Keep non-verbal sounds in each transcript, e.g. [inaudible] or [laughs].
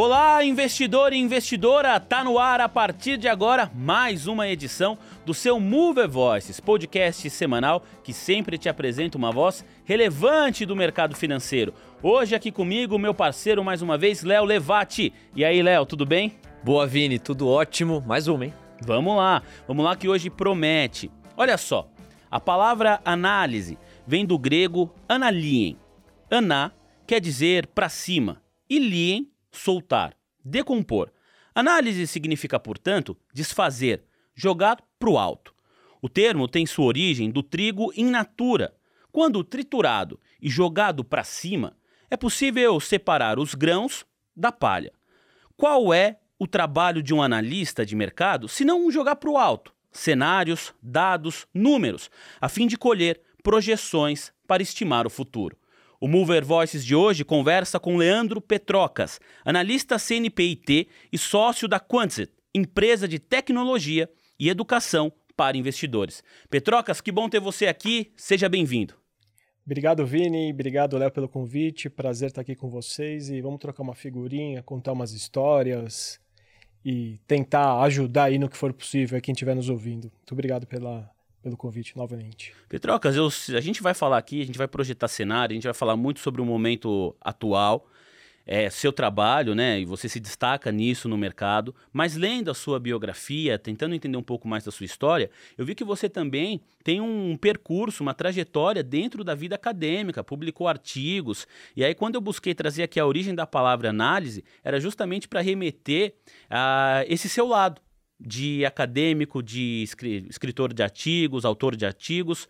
Olá, investidor e investidora! Tá no ar a partir de agora mais uma edição do seu Mover Voices, podcast semanal que sempre te apresenta uma voz relevante do mercado financeiro. Hoje aqui comigo, meu parceiro mais uma vez, Léo Levati. E aí, Léo, tudo bem? Boa, Vini, tudo ótimo. Mais uma, hein? Vamos lá, vamos lá que hoje promete. Olha só, a palavra análise vem do grego analien. Aná quer dizer para cima e lien soltar, decompor. Análise significa, portanto, desfazer, jogar para o alto. O termo tem sua origem do trigo in natura. Quando triturado e jogado para cima, é possível separar os grãos da palha. Qual é o trabalho de um analista de mercado se não jogar para o alto? Cenários, dados, números, a fim de colher projeções para estimar o futuro. O Mover Voices de hoje conversa com Leandro Petrocas, analista CNPIT e sócio da Quantset, empresa de tecnologia e educação para investidores. Petrocas, que bom ter você aqui, seja bem-vindo. Obrigado, Vini, obrigado, Léo, pelo convite, prazer estar aqui com vocês e vamos trocar uma figurinha, contar umas histórias e tentar ajudar aí no que for possível quem estiver nos ouvindo. Muito obrigado pela, pelo convite novamente. Petrocas, eu, a gente vai falar aqui, a gente vai projetar cenário, a gente vai falar muito sobre o momento atual, é, seu trabalho, né? E você se destaca nisso no mercado. Mas lendo a sua biografia, tentando entender um pouco mais da sua história, eu vi que você também tem um percurso, uma trajetória dentro da vida acadêmica, publicou artigos. E aí, quando eu busquei trazer aqui a origem da palavra análise, era justamente para remeter a esse seu lado de acadêmico, de escritor de artigos, autor de artigos.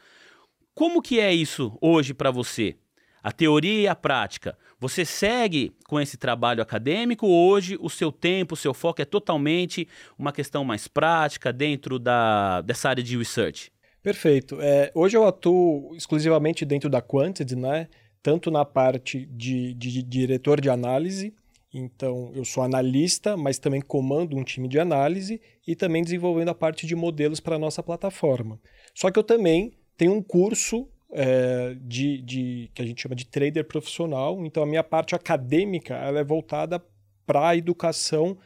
Como que é isso hoje para você? A teoria e a prática. Você segue com esse trabalho acadêmico ou hoje o seu tempo, o seu foco é totalmente uma questão mais prática dentro da, dessa área de research? Perfeito. É, hoje eu atuo exclusivamente dentro da Quantity, né? tanto na parte de, de, de diretor de análise, então, eu sou analista, mas também comando um time de análise e também desenvolvendo a parte de modelos para a nossa plataforma. Só que eu também tenho um curso é, de, de, que a gente chama de trader profissional. Então, a minha parte acadêmica ela é voltada para a educação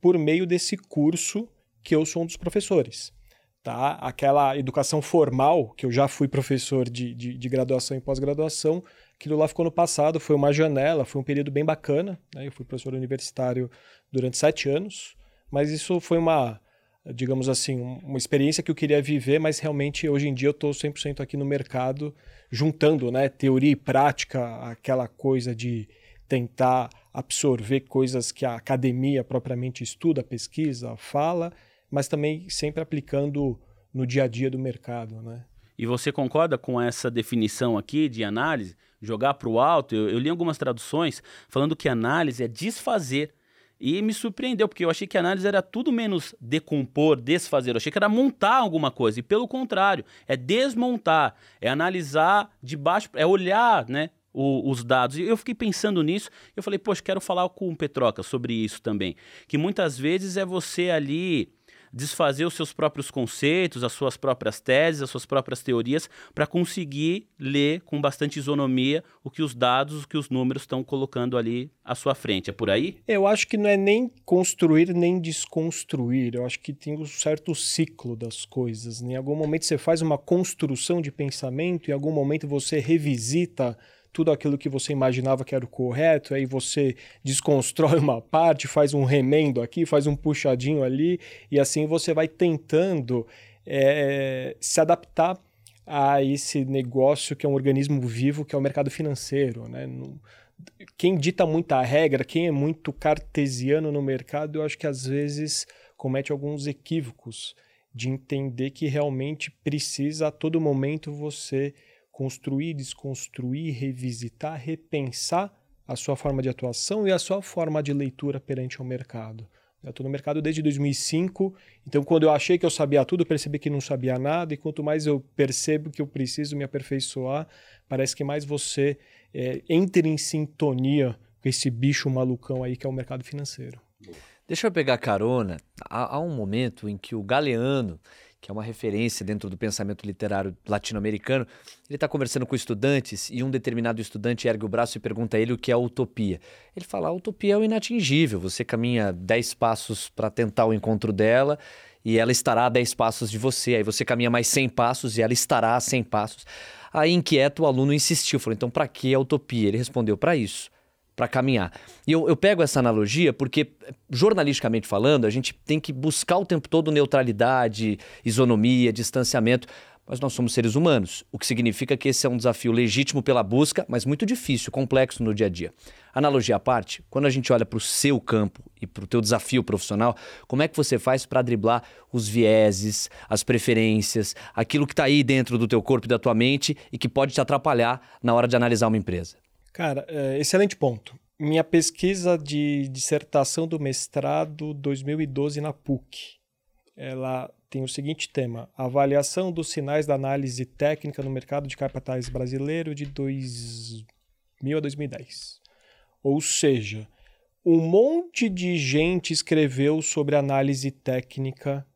por meio desse curso que eu sou um dos professores. Tá? Aquela educação formal, que eu já fui professor de, de, de graduação e pós-graduação, Aquilo lá ficou no passado, foi uma janela, foi um período bem bacana. Né? Eu fui professor universitário durante sete anos, mas isso foi uma, digamos assim, uma experiência que eu queria viver, mas realmente hoje em dia eu estou 100% aqui no mercado, juntando né, teoria e prática, aquela coisa de tentar absorver coisas que a academia propriamente estuda, pesquisa, fala, mas também sempre aplicando no dia a dia do mercado. Né? E você concorda com essa definição aqui de análise? Jogar para o alto. Eu, eu li algumas traduções falando que análise é desfazer. E me surpreendeu, porque eu achei que análise era tudo menos decompor, desfazer. Eu achei que era montar alguma coisa. E pelo contrário, é desmontar, é analisar de baixo, é olhar, né? O, os dados. E eu fiquei pensando nisso, eu falei, poxa, quero falar com o Petroca sobre isso também. Que muitas vezes é você ali desfazer os seus próprios conceitos, as suas próprias teses, as suas próprias teorias, para conseguir ler com bastante isonomia o que os dados, o que os números estão colocando ali à sua frente. É por aí? Eu acho que não é nem construir nem desconstruir. Eu acho que tem um certo ciclo das coisas. Em algum momento você faz uma construção de pensamento, em algum momento você revisita tudo aquilo que você imaginava que era o correto, aí você desconstrói uma parte, faz um remendo aqui, faz um puxadinho ali, e assim você vai tentando é, se adaptar a esse negócio que é um organismo vivo, que é o mercado financeiro. Né? Quem dita muita regra, quem é muito cartesiano no mercado, eu acho que às vezes comete alguns equívocos de entender que realmente precisa a todo momento você construir, desconstruir, revisitar, repensar a sua forma de atuação e a sua forma de leitura perante o mercado. Eu estou no mercado desde 2005, então quando eu achei que eu sabia tudo, percebi que não sabia nada, e quanto mais eu percebo que eu preciso me aperfeiçoar, parece que mais você é, entra em sintonia com esse bicho malucão aí que é o mercado financeiro. Deixa eu pegar carona. Há, há um momento em que o Galeano que é uma referência dentro do pensamento literário latino-americano, ele está conversando com estudantes e um determinado estudante ergue o braço e pergunta a ele o que é a utopia. Ele fala: a utopia é o inatingível, você caminha 10 passos para tentar o encontro dela e ela estará a 10 passos de você. Aí você caminha mais 100 passos e ela estará a 100 passos. Aí, inquieto, o aluno insistiu, falou: então, para que a utopia? Ele respondeu: para isso para caminhar. E eu, eu, pego essa analogia porque, jornalisticamente falando, a gente tem que buscar o tempo todo neutralidade, isonomia, distanciamento. Mas nós somos seres humanos, o que significa que esse é um desafio legítimo pela busca, mas muito difícil, complexo no dia a dia. Analogia à parte, quando a gente olha para o seu campo e para o teu desafio profissional, como é que você faz para driblar os vieses, as preferências, aquilo que está aí dentro do teu corpo e da tua mente e que pode te atrapalhar na hora de analisar uma empresa? Cara, é, excelente ponto. Minha pesquisa de dissertação do mestrado 2012 na PUC, ela tem o seguinte tema: avaliação dos sinais da análise técnica no mercado de capitais brasileiro de 2000 a 2010. Ou seja, um monte de gente escreveu sobre análise técnica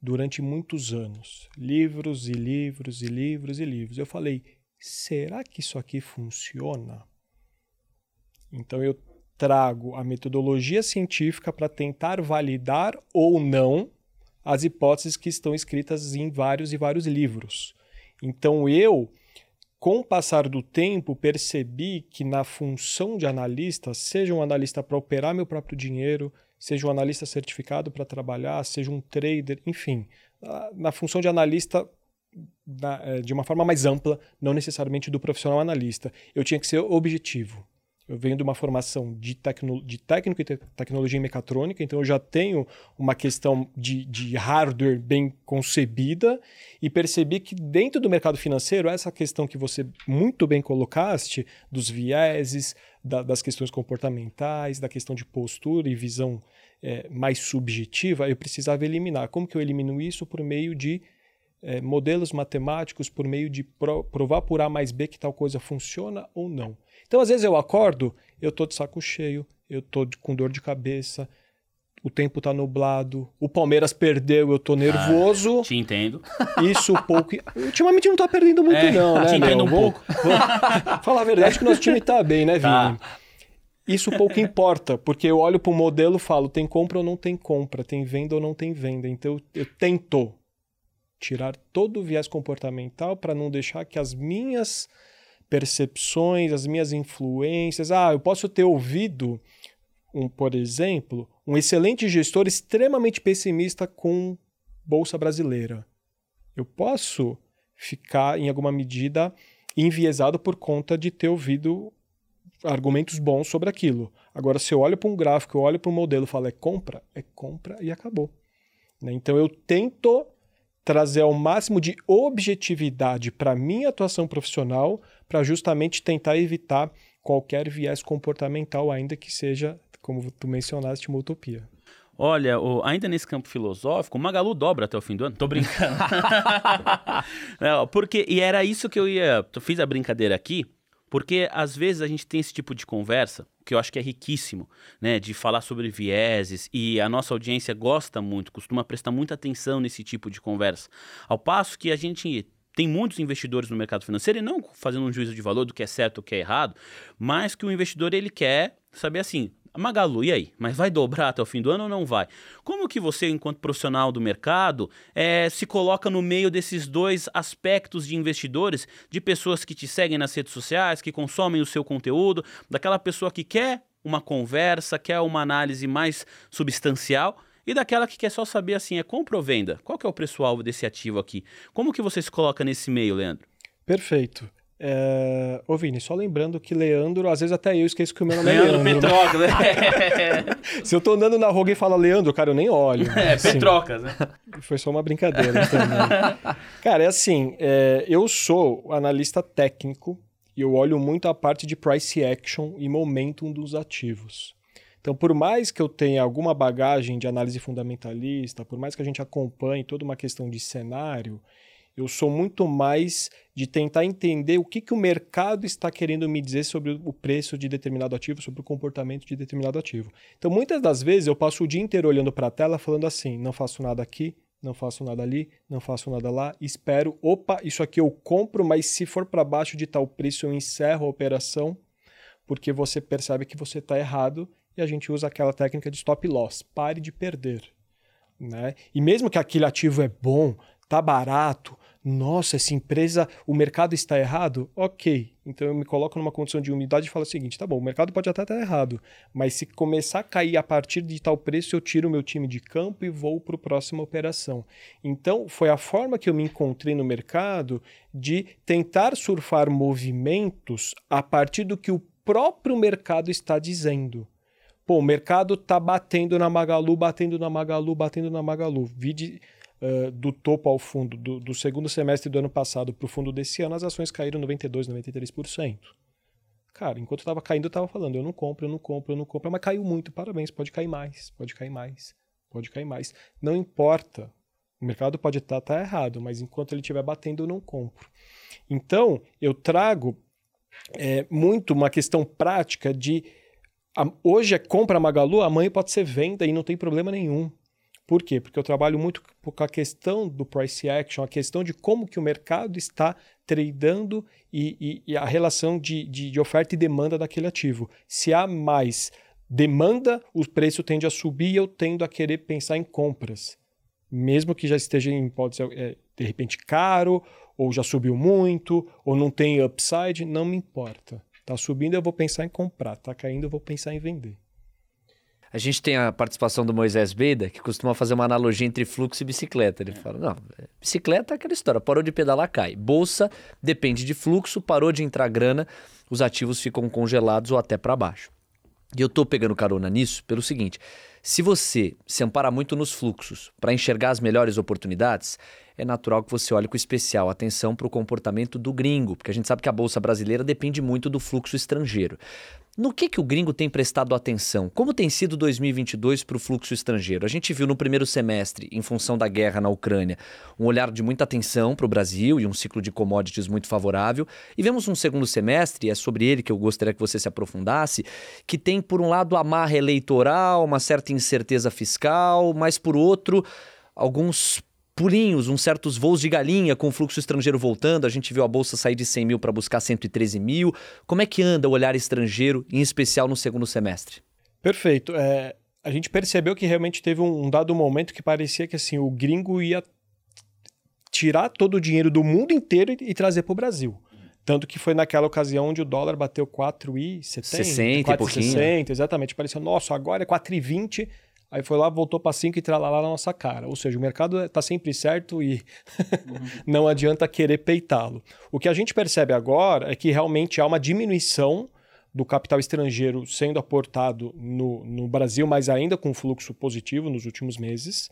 durante muitos anos. Livros e livros e livros e livros. Eu falei, será que isso aqui funciona? Então eu trago a metodologia científica para tentar validar ou não as hipóteses que estão escritas em vários e vários livros. Então eu, com o passar do tempo, percebi que na função de analista, seja um analista para operar meu próprio dinheiro, seja um analista certificado para trabalhar, seja um trader, enfim, na função de analista eh, de uma forma mais ampla, não necessariamente do profissional analista, eu tinha que ser objetivo. Eu venho de uma formação de, tecno, de técnico e te, tecnologia em mecatrônica, então eu já tenho uma questão de, de hardware bem concebida e percebi que dentro do mercado financeiro, essa questão que você muito bem colocaste, dos vieses, da, das questões comportamentais, da questão de postura e visão é, mais subjetiva, eu precisava eliminar. Como que eu elimino isso? Por meio de é, modelos matemáticos, por meio de pro, provar por A mais B que tal coisa funciona ou não. Então, às vezes eu acordo, eu tô de saco cheio, eu tô de, com dor de cabeça, o tempo tá nublado, o Palmeiras perdeu, eu tô nervoso. Ah, te entendo. [laughs] Isso pouco. Ultimamente não tá perdendo muito, é, não, né? Te entendo um pouco. [laughs] Falar a verdade que o nosso time tá bem, né, tá. Vini? Tá. Isso pouco importa, porque eu olho para o modelo e falo, tem compra ou não tem compra, tem venda ou não tem venda. Então eu, eu tento tirar todo o viés comportamental para não deixar que as minhas percepções, as minhas influências. Ah, eu posso ter ouvido, um, por exemplo, um excelente gestor extremamente pessimista com Bolsa Brasileira. Eu posso ficar, em alguma medida, enviesado por conta de ter ouvido argumentos bons sobre aquilo. Agora, se eu olho para um gráfico, eu olho para um modelo e falo é compra, é compra e acabou. Né? Então, eu tento trazer ao máximo de objetividade para minha atuação profissional, para justamente tentar evitar qualquer viés comportamental, ainda que seja, como tu mencionaste, uma utopia. Olha, o, ainda nesse campo filosófico, o Magalu dobra até o fim do ano. Tô brincando. [laughs] Não, porque, e era isso que eu ia. Eu fiz a brincadeira aqui, porque às vezes a gente tem esse tipo de conversa, que eu acho que é riquíssimo, né, de falar sobre vieses e a nossa audiência gosta muito, costuma prestar muita atenção nesse tipo de conversa. Ao passo que a gente tem muitos investidores no mercado financeiro e não fazendo um juízo de valor do que é certo ou que é errado, mas que o investidor ele quer saber assim, Magalu, e aí? Mas vai dobrar até o fim do ano ou não vai? Como que você, enquanto profissional do mercado, é, se coloca no meio desses dois aspectos de investidores, de pessoas que te seguem nas redes sociais, que consomem o seu conteúdo, daquela pessoa que quer uma conversa, quer uma análise mais substancial e daquela que quer só saber assim, é compra ou venda? Qual que é o preço-alvo desse ativo aqui? Como que você se coloca nesse meio, Leandro? Perfeito. É... Ô, Vini, só lembrando que Leandro, às vezes até eu esqueço que o meu nome é Leandro. Leandro Petroca, né? [laughs] Se eu tô andando na rua e fala Leandro, cara, eu nem olho. É, assim, Petrocas, né? Foi só uma brincadeira também. [laughs] cara, é assim, é, eu sou analista técnico e eu olho muito a parte de price action e momentum dos ativos. Então, por mais que eu tenha alguma bagagem de análise fundamentalista, por mais que a gente acompanhe toda uma questão de cenário, eu sou muito mais de tentar entender o que, que o mercado está querendo me dizer sobre o preço de determinado ativo, sobre o comportamento de determinado ativo. Então, muitas das vezes eu passo o dia inteiro olhando para a tela falando assim: não faço nada aqui, não faço nada ali, não faço nada lá, espero, opa, isso aqui eu compro, mas se for para baixo de tal preço eu encerro a operação, porque você percebe que você está errado e a gente usa aquela técnica de stop loss, pare de perder. Né? E mesmo que aquele ativo é bom, tá barato, nossa, essa empresa, o mercado está errado? Ok. Então eu me coloco numa condição de humildade e falo o seguinte: tá bom, o mercado pode até estar errado, mas se começar a cair a partir de tal preço, eu tiro o meu time de campo e vou para a próxima operação. Então foi a forma que eu me encontrei no mercado de tentar surfar movimentos a partir do que o próprio mercado está dizendo. Pô, o mercado está batendo na Magalu, batendo na Magalu, batendo na Magalu. Vide uh, do topo ao fundo do, do segundo semestre do ano passado para o fundo desse ano, as ações caíram 92%, 93%. Cara, enquanto estava caindo, eu estava falando, eu não compro, eu não compro, eu não compro, mas caiu muito, parabéns, pode cair mais, pode cair mais, pode cair mais. Não importa, o mercado pode estar tá, tá errado, mas enquanto ele estiver batendo, eu não compro. Então, eu trago é, muito uma questão prática de hoje é compra Magalu, amanhã pode ser venda e não tem problema nenhum. Por quê? Porque eu trabalho muito com a questão do price action, a questão de como que o mercado está tradando e, e, e a relação de, de, de, oferta e demanda daquele ativo. Se há mais demanda, o preço tende a subir e eu tendo a querer pensar em compras. Mesmo que já esteja em, é, de repente, caro, ou já subiu muito, ou não tem upside, não me importa. Está subindo, eu vou pensar em comprar. Está caindo, eu vou pensar em vender. A gente tem a participação do Moisés Beida, que costuma fazer uma analogia entre fluxo e bicicleta. Ele é. fala: não, bicicleta é aquela história, parou de pedalar, cai. Bolsa depende de fluxo, parou de entrar grana, os ativos ficam congelados ou até para baixo. E eu estou pegando carona nisso pelo seguinte: se você se ampara muito nos fluxos para enxergar as melhores oportunidades, é natural que você olhe com especial atenção para o comportamento do gringo, porque a gente sabe que a bolsa brasileira depende muito do fluxo estrangeiro. No que, que o gringo tem prestado atenção? Como tem sido 2022 para o fluxo estrangeiro? A gente viu no primeiro semestre, em função da guerra na Ucrânia, um olhar de muita atenção para o Brasil e um ciclo de commodities muito favorável. E vemos um segundo semestre, e é sobre ele que eu gostaria que você se aprofundasse, que tem, por um lado, amarra eleitoral, uma certa incerteza fiscal, mas, por outro, alguns pulinhos, uns certos voos de galinha com o fluxo estrangeiro voltando. A gente viu a bolsa sair de 100 mil para buscar 113 mil. Como é que anda o olhar estrangeiro, em especial no segundo semestre? Perfeito. É, a gente percebeu que realmente teve um, dado momento que parecia que assim o gringo ia tirar todo o dinheiro do mundo inteiro e, e trazer para o Brasil. Tanto que foi naquela ocasião onde o dólar bateu 4,70, 60 4,60, exatamente. Parecia, nossa, agora é 4,20 Aí foi lá, voltou para 5 e tralalá na nossa cara. Ou seja, o mercado está sempre certo e [laughs] não adianta querer peitá-lo. O que a gente percebe agora é que realmente há uma diminuição do capital estrangeiro sendo aportado no, no Brasil, mas ainda com fluxo positivo nos últimos meses.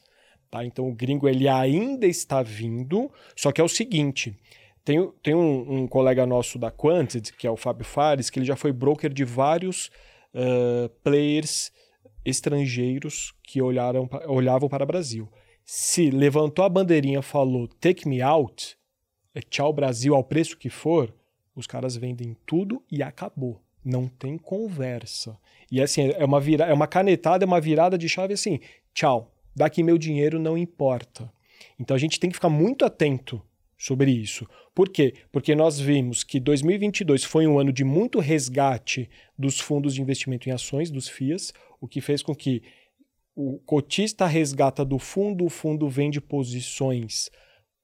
Tá? Então o gringo ele ainda está vindo, só que é o seguinte. Tem, tem um, um colega nosso da Quanted, que é o Fábio Fares, que ele já foi broker de vários uh, players estrangeiros que olharam, olhavam para o Brasil. Se levantou a bandeirinha falou take me out, é tchau Brasil ao preço que for, os caras vendem tudo e acabou. Não tem conversa. E assim, é uma, vira, é uma canetada, é uma virada de chave assim, tchau, daqui meu dinheiro não importa. Então a gente tem que ficar muito atento sobre isso. Por quê? Porque nós vimos que 2022 foi um ano de muito resgate dos fundos de investimento em ações, dos FIAs, o que fez com que o cotista resgata do fundo, o fundo vende posições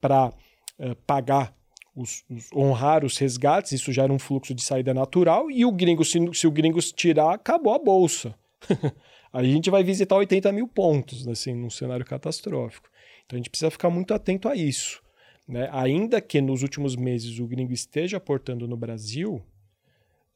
para uh, eh, pagar, os, os, honrar os resgates, isso já era um fluxo de saída natural, e o gringo, se, se o gringo tirar, acabou a bolsa. [laughs] a gente vai visitar 80 mil pontos, assim, num cenário catastrófico. Então a gente precisa ficar muito atento a isso. Né? Ainda que nos últimos meses o gringo esteja aportando no Brasil,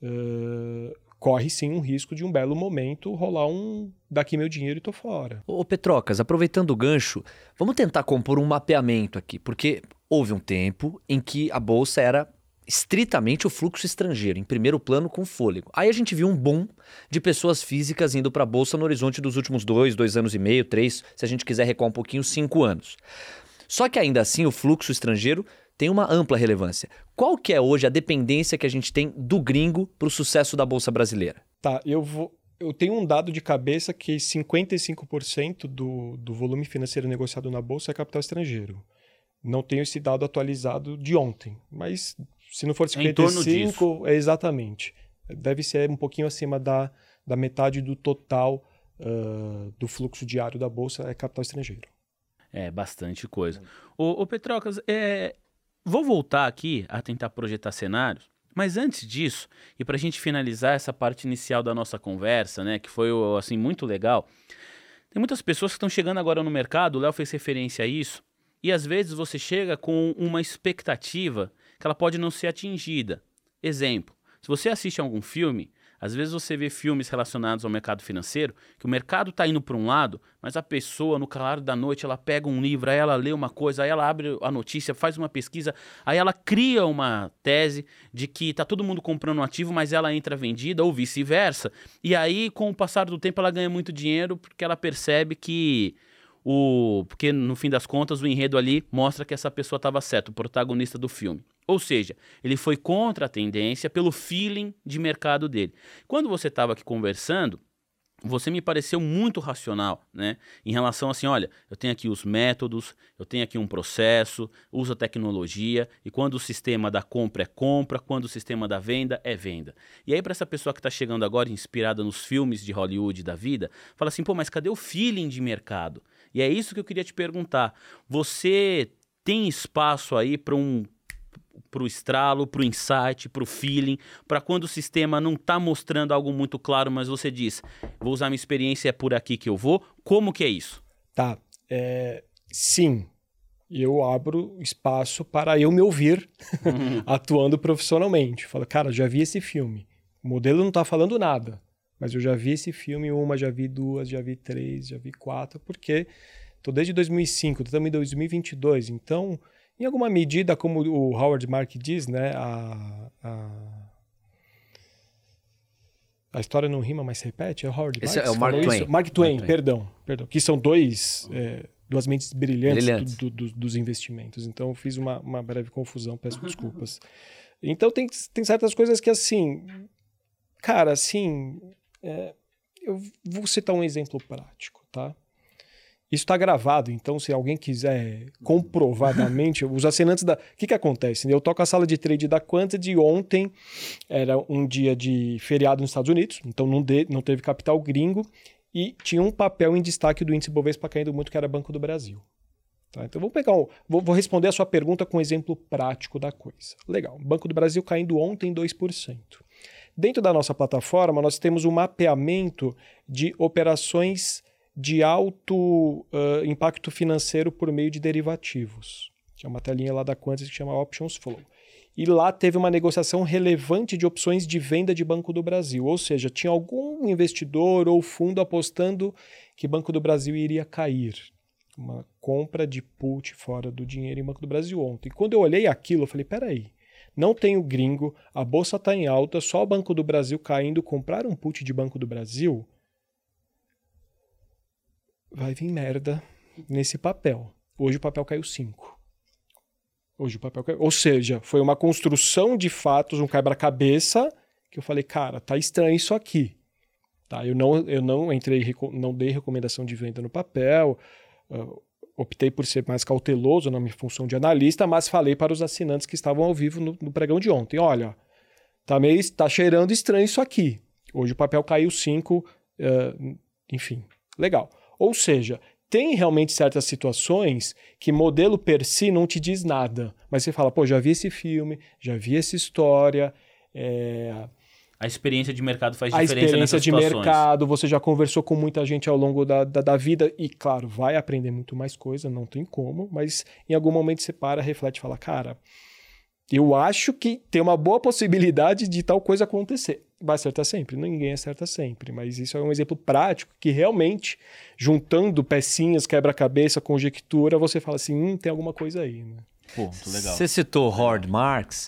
uh, corre sim um risco de um belo momento rolar um daqui meu dinheiro e tô fora. Ô Petrocas, aproveitando o gancho, vamos tentar compor um mapeamento aqui, porque houve um tempo em que a bolsa era estritamente o fluxo estrangeiro, em primeiro plano com fôlego. Aí a gente viu um boom de pessoas físicas indo para a bolsa no horizonte dos últimos dois, dois anos e meio, três, se a gente quiser recuar um pouquinho, cinco anos. Só que ainda assim o fluxo estrangeiro tem uma ampla relevância. Qual que é hoje a dependência que a gente tem do gringo para o sucesso da bolsa brasileira? Tá, eu vou eu tenho um dado de cabeça que 55% do, do volume financeiro negociado na bolsa é capital estrangeiro. Não tenho esse dado atualizado de ontem, mas se não for 55, é, é exatamente. Deve ser um pouquinho acima da, da metade do total uh, do fluxo diário da bolsa é capital estrangeiro. É, bastante coisa. Ô, ô Petrocas, é, vou voltar aqui a tentar projetar cenários, mas antes disso, e para a gente finalizar essa parte inicial da nossa conversa, né, que foi assim muito legal, tem muitas pessoas que estão chegando agora no mercado, o Léo fez referência a isso, e às vezes você chega com uma expectativa que ela pode não ser atingida. Exemplo, se você assiste a algum filme, às vezes você vê filmes relacionados ao mercado financeiro, que o mercado está indo para um lado, mas a pessoa, no claro da noite, ela pega um livro, aí ela lê uma coisa, aí ela abre a notícia, faz uma pesquisa, aí ela cria uma tese de que está todo mundo comprando um ativo, mas ela entra vendida, ou vice-versa. E aí, com o passar do tempo, ela ganha muito dinheiro porque ela percebe que o. Porque no fim das contas, o enredo ali mostra que essa pessoa estava certa, o protagonista do filme. Ou seja, ele foi contra a tendência pelo feeling de mercado dele. Quando você estava aqui conversando, você me pareceu muito racional, né? Em relação assim, olha, eu tenho aqui os métodos, eu tenho aqui um processo, uso a tecnologia, e quando o sistema da compra é compra, quando o sistema da venda é venda. E aí, para essa pessoa que está chegando agora, inspirada nos filmes de Hollywood da vida, fala assim, pô, mas cadê o feeling de mercado? E é isso que eu queria te perguntar. Você tem espaço aí para um para o estralo, para o insight, para o feeling, para quando o sistema não está mostrando algo muito claro, mas você diz, vou usar minha experiência, é por aqui que eu vou. Como que é isso? Tá. É, sim, eu abro espaço para eu me ouvir uhum. [laughs] atuando profissionalmente. Falo, cara, já vi esse filme. O modelo não está falando nada, mas eu já vi esse filme uma, já vi duas, já vi três, já vi quatro, porque tô desde 2005, estamos em 2022, então em alguma medida, como o Howard Mark diz, né, a, a, a história não rima, mas se repete, é o Howard Esse Mark. é o Mark Twain. Mark Twain, Mark Twain, perdão, perdão, que são dois, é, duas mentes brilhantes, brilhantes. Do, do, dos investimentos. Então, eu fiz uma, uma breve confusão, peço desculpas. Então, tem, tem certas coisas que, assim, cara, assim, é, eu vou citar um exemplo prático, tá? Isso está gravado, então se alguém quiser comprovadamente, os assinantes da. O que, que acontece? Eu toco a sala de trade da Quantity ontem, era um dia de feriado nos Estados Unidos, então não, de, não teve capital gringo, e tinha um papel em destaque do índice Bovespa caindo muito, que era Banco do Brasil. Tá? Então vou pegar um, vou, vou, responder a sua pergunta com um exemplo prático da coisa. Legal. Banco do Brasil caindo ontem 2%. Dentro da nossa plataforma, nós temos um mapeamento de operações de alto uh, impacto financeiro por meio de derivativos. Tinha uma telinha lá da Quantis que chama Options Flow. E lá teve uma negociação relevante de opções de venda de Banco do Brasil. Ou seja, tinha algum investidor ou fundo apostando que Banco do Brasil iria cair. Uma compra de put fora do dinheiro em Banco do Brasil ontem. E quando eu olhei aquilo, eu falei: peraí, não tem o gringo, a bolsa está em alta, só o Banco do Brasil caindo. Comprar um put de Banco do Brasil vai vir merda nesse papel. Hoje o papel caiu 5. Hoje o papel caiu. Ou seja, foi uma construção de fatos, um quebra-cabeça, que eu falei, cara, tá estranho isso aqui. Tá, eu não, eu não entrei, não dei recomendação de venda no papel, uh, optei por ser mais cauteloso na minha função de analista, mas falei para os assinantes que estavam ao vivo no, no pregão de ontem, olha, tá meio, tá cheirando estranho isso aqui. Hoje o papel caiu 5, uh, enfim, legal. Ou seja, tem realmente certas situações que modelo per si não te diz nada. Mas você fala, pô, já vi esse filme, já vi essa história. É... A experiência de mercado faz diferença A experiência de situações. mercado, você já conversou com muita gente ao longo da, da, da, vida e, claro, vai aprender muito mais coisa, não tem como, mas em algum momento você para, reflete e fala, cara, eu acho que tem uma boa possibilidade de tal coisa acontecer. Vai acertar sempre? Ninguém acerta sempre, mas isso é um exemplo prático que realmente, juntando pecinhas, quebra-cabeça, conjectura, você fala assim: hum, tem alguma coisa aí. Né? Pô, muito legal. Você citou Howard Marks,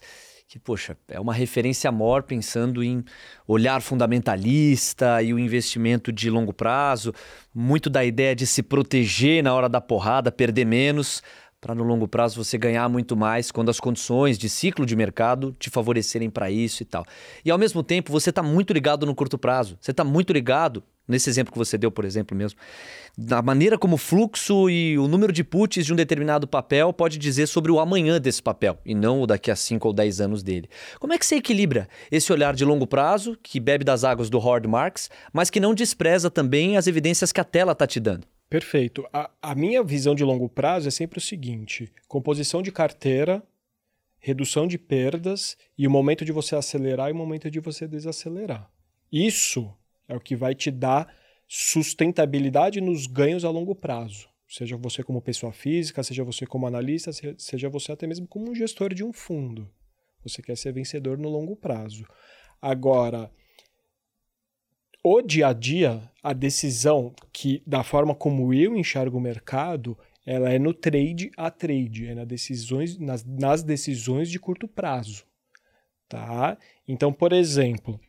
que, poxa, é uma referência maior pensando em olhar fundamentalista e o investimento de longo prazo, muito da ideia de se proteger na hora da porrada, perder menos para no longo prazo você ganhar muito mais quando as condições de ciclo de mercado te favorecerem para isso e tal. E ao mesmo tempo você está muito ligado no curto prazo. Você está muito ligado nesse exemplo que você deu, por exemplo, mesmo, da maneira como o fluxo e o número de puts de um determinado papel pode dizer sobre o amanhã desse papel e não o daqui a 5 ou 10 anos dele. Como é que você equilibra esse olhar de longo prazo, que bebe das águas do Howard Marks, mas que não despreza também as evidências que a tela está te dando? Perfeito. A, a minha visão de longo prazo é sempre o seguinte: composição de carteira, redução de perdas e o momento de você acelerar e o momento de você desacelerar. Isso é o que vai te dar sustentabilidade nos ganhos a longo prazo. Seja você como pessoa física, seja você como analista, seja você até mesmo como um gestor de um fundo. Você quer ser vencedor no longo prazo. Agora, o dia a dia, a decisão que da forma como eu enxergo o mercado, ela é no trade a trade, é nas decisões, nas, nas decisões de curto prazo. Tá? Então, por exemplo,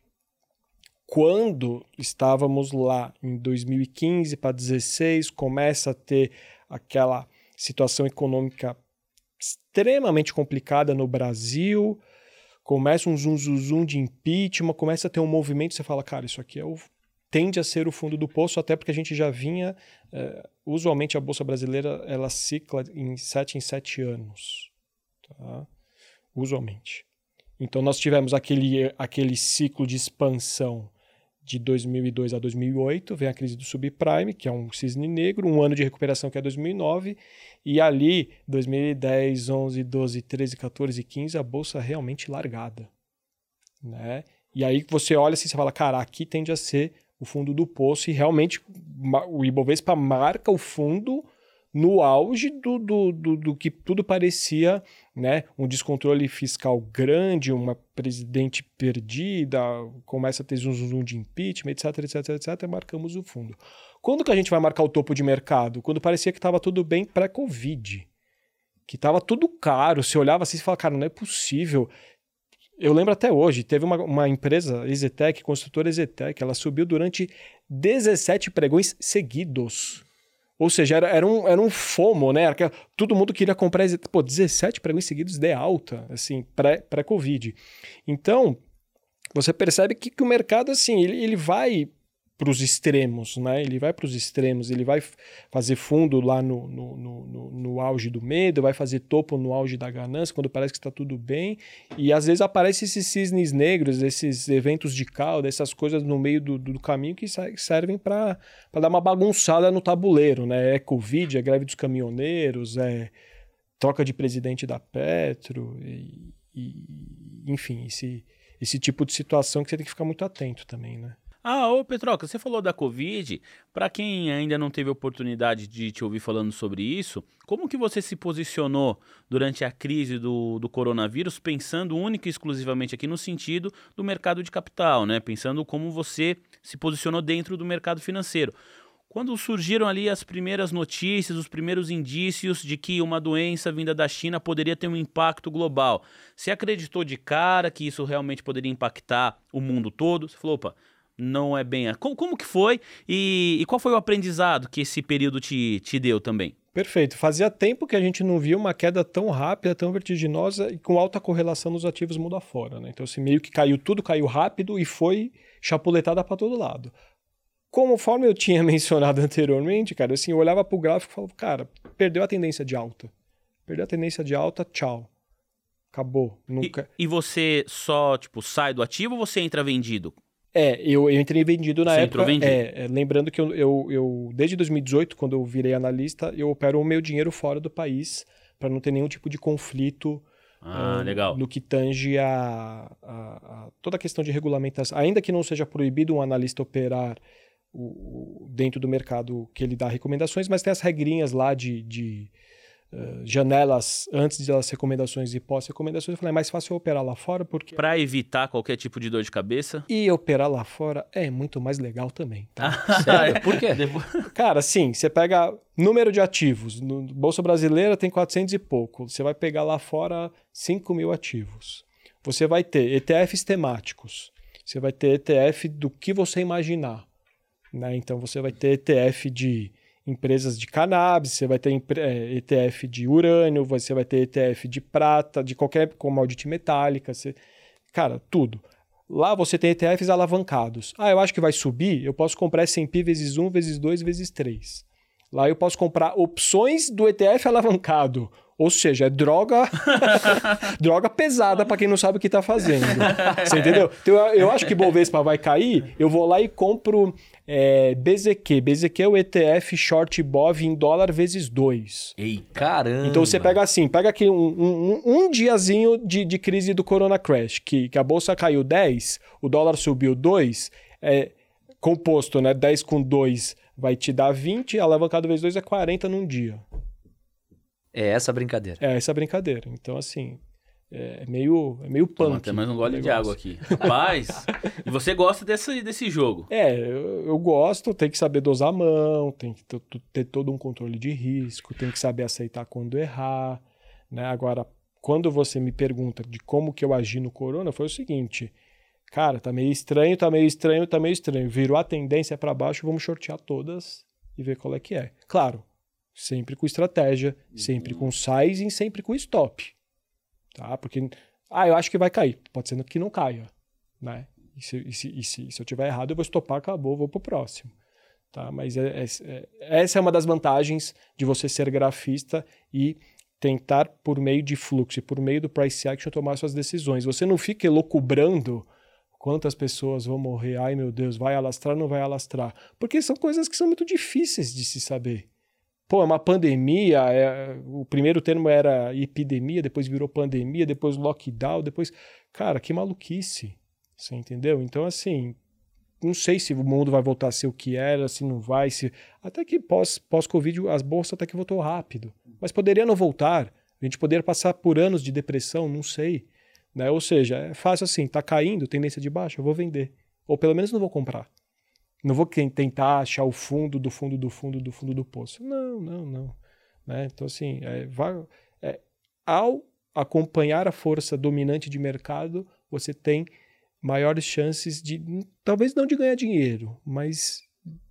quando estávamos lá em 2015 para 2016, começa a ter aquela situação econômica extremamente complicada no Brasil, começa um zum, zum, zum de impeachment, começa a ter um movimento, você fala, cara, isso aqui é o, tende a ser o fundo do poço, até porque a gente já vinha, é, usualmente a Bolsa Brasileira, ela cicla em sete em sete anos, tá? usualmente. Então nós tivemos aquele, aquele ciclo de expansão de 2002 a 2008, vem a crise do subprime, que é um cisne negro, um ano de recuperação que é 2009, e ali 2010, 11, 12, 13, 14 e 15 a bolsa realmente largada, né? E aí você olha assim, você fala, cara, aqui tende a ser o fundo do poço e realmente o Ibovespa marca o fundo no auge do, do, do, do, que tudo parecia né, um descontrole fiscal grande, uma presidente perdida, começa a ter zoom, zoom de impeachment, etc, etc, etc, marcamos o fundo. Quando que a gente vai marcar o topo de mercado? Quando parecia que estava tudo bem pré-Covid, que estava tudo caro, você olhava assim e falava, cara, não é possível. Eu lembro até hoje, teve uma, uma empresa, Ezetec, construtora Ezetec, ela subiu durante 17 pregões seguidos ou seja, era, era, um, era um FOMO, né? Era, todo mundo queria comprar, pô, 17 pregões seguidos de alta, assim, pré-Covid. Pré então, você percebe que, que o mercado, assim, ele, ele vai para os extremos, né? Ele vai para os extremos, ele vai fazer fundo lá no, no, no, no, auge do medo, vai fazer topo no auge da ganância, quando parece que está tudo bem. E às vezes aparecem esses cisnes negros, esses eventos de cauda, essas coisas no meio do, do caminho que servem para dar uma bagunçada no tabuleiro, né? É Covid, é greve dos caminhoneiros, é troca de presidente da Petro, e, e enfim, esse, esse tipo de situação que você tem que ficar muito atento também, né? Ah, ô Petroca, você falou da Covid. Para quem ainda não teve oportunidade de te ouvir falando sobre isso, como que você se posicionou durante a crise do, do coronavírus, pensando única e exclusivamente aqui no sentido do mercado de capital, né? Pensando como você se posicionou dentro do mercado financeiro. Quando surgiram ali as primeiras notícias, os primeiros indícios de que uma doença vinda da China poderia ter um impacto global, você acreditou de cara que isso realmente poderia impactar o mundo todo? Você falou, opa, não é bem. Como, como que foi e, e, qual foi o aprendizado que esse período te, te deu também? Perfeito. Fazia tempo que a gente não via uma queda tão rápida, tão vertiginosa e com alta correlação nos ativos mundo afora. Né? Então, assim, meio que caiu tudo, caiu rápido e foi chapuletada para todo lado. Conforme eu tinha [laughs] mencionado anteriormente, cara, assim, eu olhava para o gráfico e falava, cara, perdeu a tendência de alta. Perdeu a tendência de alta, tchau. Acabou. Nunca. E, e você só, tipo, sai do ativo ou você entra vendido? É, eu, eu entrei vendido na Você época. Vendido. É, é, lembrando que eu, eu, eu, desde 2018, quando eu virei analista, eu opero o meu dinheiro fora do país para não ter nenhum tipo de conflito ah, uh, no que tange a, a, a, toda a questão de regulamentação. Ainda que não seja proibido um analista operar o, dentro do mercado que ele dá recomendações, mas tem as regrinhas lá de, de uh, janelas antes das recomendações e pós-recomendações. Eu falei, é mais fácil operar lá fora porque... Para evitar qualquer tipo de dor de cabeça? E operar lá fora é muito mais legal também. Tá? [laughs] Sério? Por quê? [laughs] Cara, sim, você pega número de ativos. No Bolsa Brasileira tem 400 e pouco. Você vai pegar lá fora 5 mil ativos. Você vai ter ETFs temáticos. Você vai ter ETF do que você imaginar. Né? Então você vai ter ETF de empresas de cannabis, você vai ter ETF de urânio, você vai ter ETF de prata, de qualquer commodity metálica, você... cara, tudo. Lá você tem ETFs alavancados. Ah, eu acho que vai subir, eu posso comprar S&P vezes 1, vezes 2, vezes 3. Lá eu posso comprar opções do ETF alavancado. Ou seja, é droga [laughs] droga pesada para quem não sabe o que está fazendo. Você entendeu? Então eu, acho que Bovespa vai cair, eu vou lá e compro é, BZQ. BZQ é o ETF Short Bov em dólar vezes 2. Ei, caramba! Então você pega assim, pega aqui um, um, um diazinho de, de crise do Corona Crash, que, que a bolsa caiu 10, o dólar subiu 2, é composto, né? 10 com 2 vai te dar 20, alavancado vezes 2 é 40 num dia. É essa a brincadeira. É essa a brincadeira. Então, assim, é meio, é meio punk. Toma até mais um gole de água aqui. Rapaz, [laughs] e você gosta desse, desse jogo? É, eu, eu, gosto, tem que saber dosar a mão, tem que ter, ter todo um controle de risco, tem que saber aceitar quando errar, né? Agora, quando você me pergunta de como que eu agi no corona, foi o seguinte, cara, tá meio estranho, tá meio estranho, tá meio estranho. Virou a tendência para baixo, vamos shortear todas e ver qual é que é. Claro, Sempre com estratégia, uhum. sempre com sizing, sempre com stop. Tá? Porque, ah, eu acho que vai cair. Pode ser que não caia. Né? E se, e se, e se, se eu tiver errado, eu vou estopar, acabou, vou pro próximo. Tá? Mas é, é, é, essa é uma das vantagens de você ser grafista e tentar, por meio de fluxo e por meio do price action, tomar suas decisões. Você não fica elocubrando quantas pessoas vão morrer, ai meu Deus, vai alastrar, não vai alastrar. Porque são coisas que são muito difíceis de se saber pô, é uma pandemia, é, o primeiro termo era epidemia, depois virou pandemia, depois lockdown, depois. Cara, que maluquice. Você entendeu? Então, assim, não sei se o mundo vai voltar a ser o que era, se não vai, se. Até que pós-Covid, pós as bolsas até que voltou rápido. Mas poderia não voltar. A gente poderia passar por anos de depressão, não sei. Né? Ou seja, é fácil assim, tá caindo, tendência de baixa, eu vou vender. Ou pelo menos não vou comprar. Não vou tentar achar o fundo do fundo do fundo do fundo do poço. Não, não, não. Né? Então, assim, é, vai, é, ao acompanhar a força dominante de mercado, você tem maiores chances de, talvez não de ganhar dinheiro, mas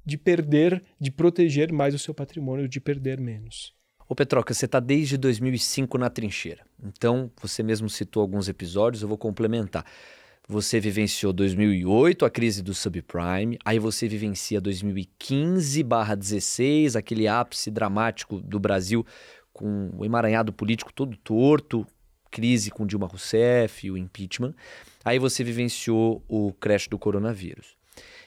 de perder, de proteger mais o seu patrimônio, de perder menos. Ô Petroca, você está desde 2005 na trincheira. Então, você mesmo citou alguns episódios, eu vou complementar. Você vivenciou 2008, a crise do subprime, aí você vivencia 2015/16, aquele ápice dramático do Brasil com o emaranhado político todo torto, crise com Dilma Rousseff, o impeachment. Aí você vivenciou o crash do coronavírus.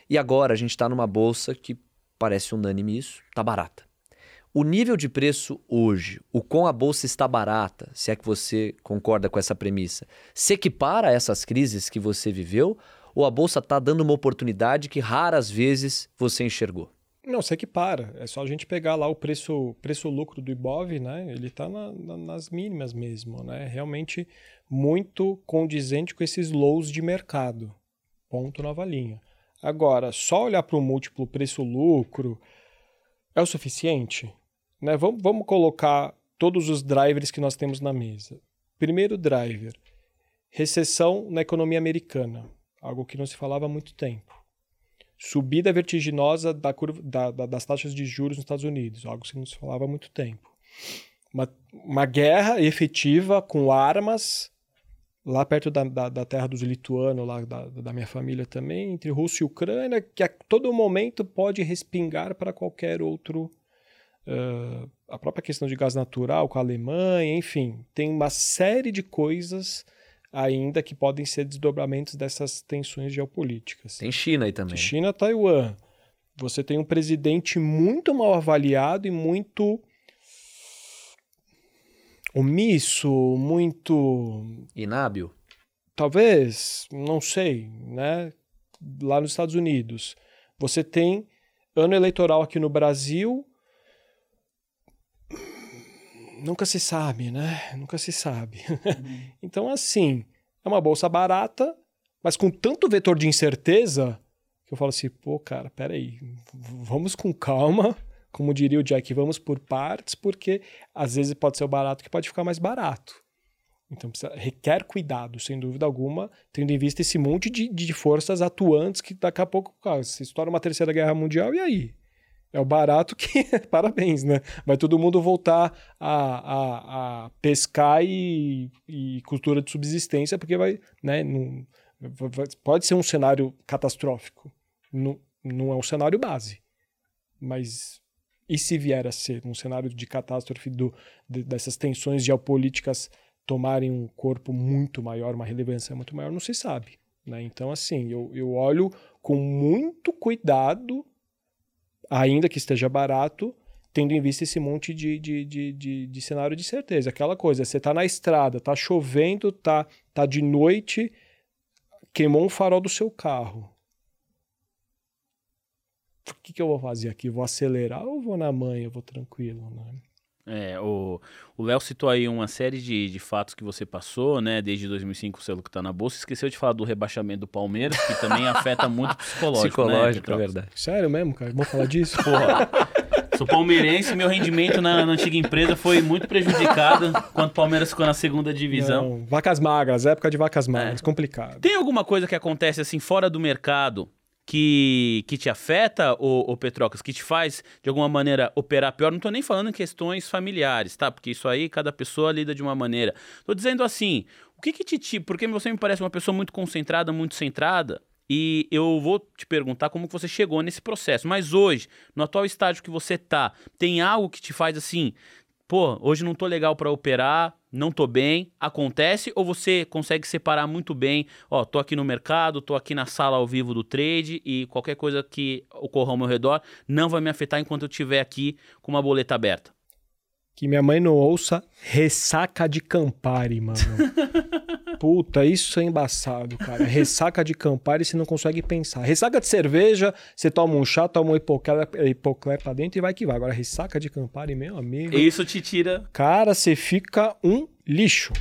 E agora a gente está numa bolsa que parece unânime isso, tá barata. O nível de preço hoje, o quão a bolsa está barata, se é que você concorda com essa premissa, se equipara a essas crises que você viveu? Ou a bolsa está dando uma oportunidade que raras vezes você enxergou? Não, se equipara. É só a gente pegar lá o preço preço lucro do Ibov, né? Ele está na, na, nas mínimas mesmo, né? Realmente muito condizente com esses lows de mercado. Ponto nova linha. Agora, só olhar para o múltiplo preço-lucro é o suficiente? Né? Vamos, vamos colocar todos os drivers que nós temos na mesa. Primeiro driver, recessão na economia americana, algo que não se falava há muito tempo. Subida vertiginosa da curva, da, da, das taxas de juros nos Estados Unidos, algo que não se falava há muito tempo. Uma, uma guerra efetiva com armas lá perto da, da, da, terra dos lituanos, lá da, da minha família também, entre Rússia e Ucrânia, que a todo momento pode respingar para qualquer outro Uh, a própria questão de gás natural com a Alemanha, enfim, tem uma série de coisas ainda que podem ser desdobramentos dessas tensões geopolíticas. Tem China aí também. China, Taiwan. Você tem um presidente muito mal avaliado e muito omisso, muito inábil. Talvez, não sei, né? Lá nos Estados Unidos, você tem ano eleitoral aqui no Brasil nunca se sabe, né? Nunca se sabe. Uhum. [laughs] então, assim, é uma bolsa barata, mas com tanto vetor de incerteza que eu falo assim, pô, cara, peraí, vamos com calma, como diria o Jack, vamos por partes, porque às vezes pode ser o barato que pode ficar mais barato. Então precisa, requer cuidado, sem dúvida alguma, tendo em vista esse monte de, de forças atuantes que daqui a pouco, cara, se estoura uma terceira guerra mundial, e aí? É o barato que, [laughs] parabéns, né? Vai todo mundo voltar a, a, a pescar e, e, cultura de subsistência, porque vai, né? Não, vai, pode ser um cenário catastrófico. Não, não é um cenário base. Mas e se vier a ser um cenário de catástrofe do, de, dessas tensões geopolíticas tomarem um corpo muito maior, uma relevância muito maior, não se sabe. Né? Então, assim, eu, eu olho com muito cuidado, ainda que esteja barato, tendo em vista esse monte de, de, de, de, de cenário de certeza. Aquela coisa, você está na estrada, está chovendo, está tá de noite, queimou um farol do seu carro. O que, que eu vou fazer aqui? Vou acelerar ou vou na manha? Vou tranquilo, né? É, o Léo citou aí uma série de, de fatos que você passou, né? Desde 2005 o selo que tá na bolsa. Esqueceu de falar do rebaixamento do Palmeiras, que também afeta muito o psicológico. Psicológico, né, é verdade. Sério mesmo, cara? Vamos falar disso? Porra. Sou palmeirense, meu rendimento na, na, antiga empresa foi muito prejudicado quando o Palmeiras ficou na segunda divisão. Não, vacas magras, época de vacas magras, é. complicado. Tem alguma coisa que acontece assim fora do mercado que, que te afeta, o, Petrocas, que te faz, de alguma maneira, operar pior? Não estou nem falando em questões familiares, tá? Porque isso aí cada pessoa lida de uma maneira. Estou dizendo assim, o que que te... Porque você me parece uma pessoa muito concentrada, muito centrada, e eu vou te perguntar como que você chegou nesse processo. Mas hoje, no atual estágio que você tá, tem algo que te faz assim, pô, hoje não tô legal para operar, não tô bem, acontece ou você consegue separar muito bem, ó, tô aqui no mercado, tô aqui na sala ao vivo do trade e qualquer coisa que ocorra ao meu redor não vai me afetar enquanto eu estiver aqui com uma boleta aberta? Que minha mãe não ouça ressaca de Campari, mano. [laughs] Puta, isso é embaçado, cara. Ressaca de Campari você não consegue pensar. Ressaca de cerveja, você toma um chá, toma um hipoclé pra dentro e vai que vai. Agora, ressaca de Campari, meu amigo. Isso te tira. Cara, você fica um lixo.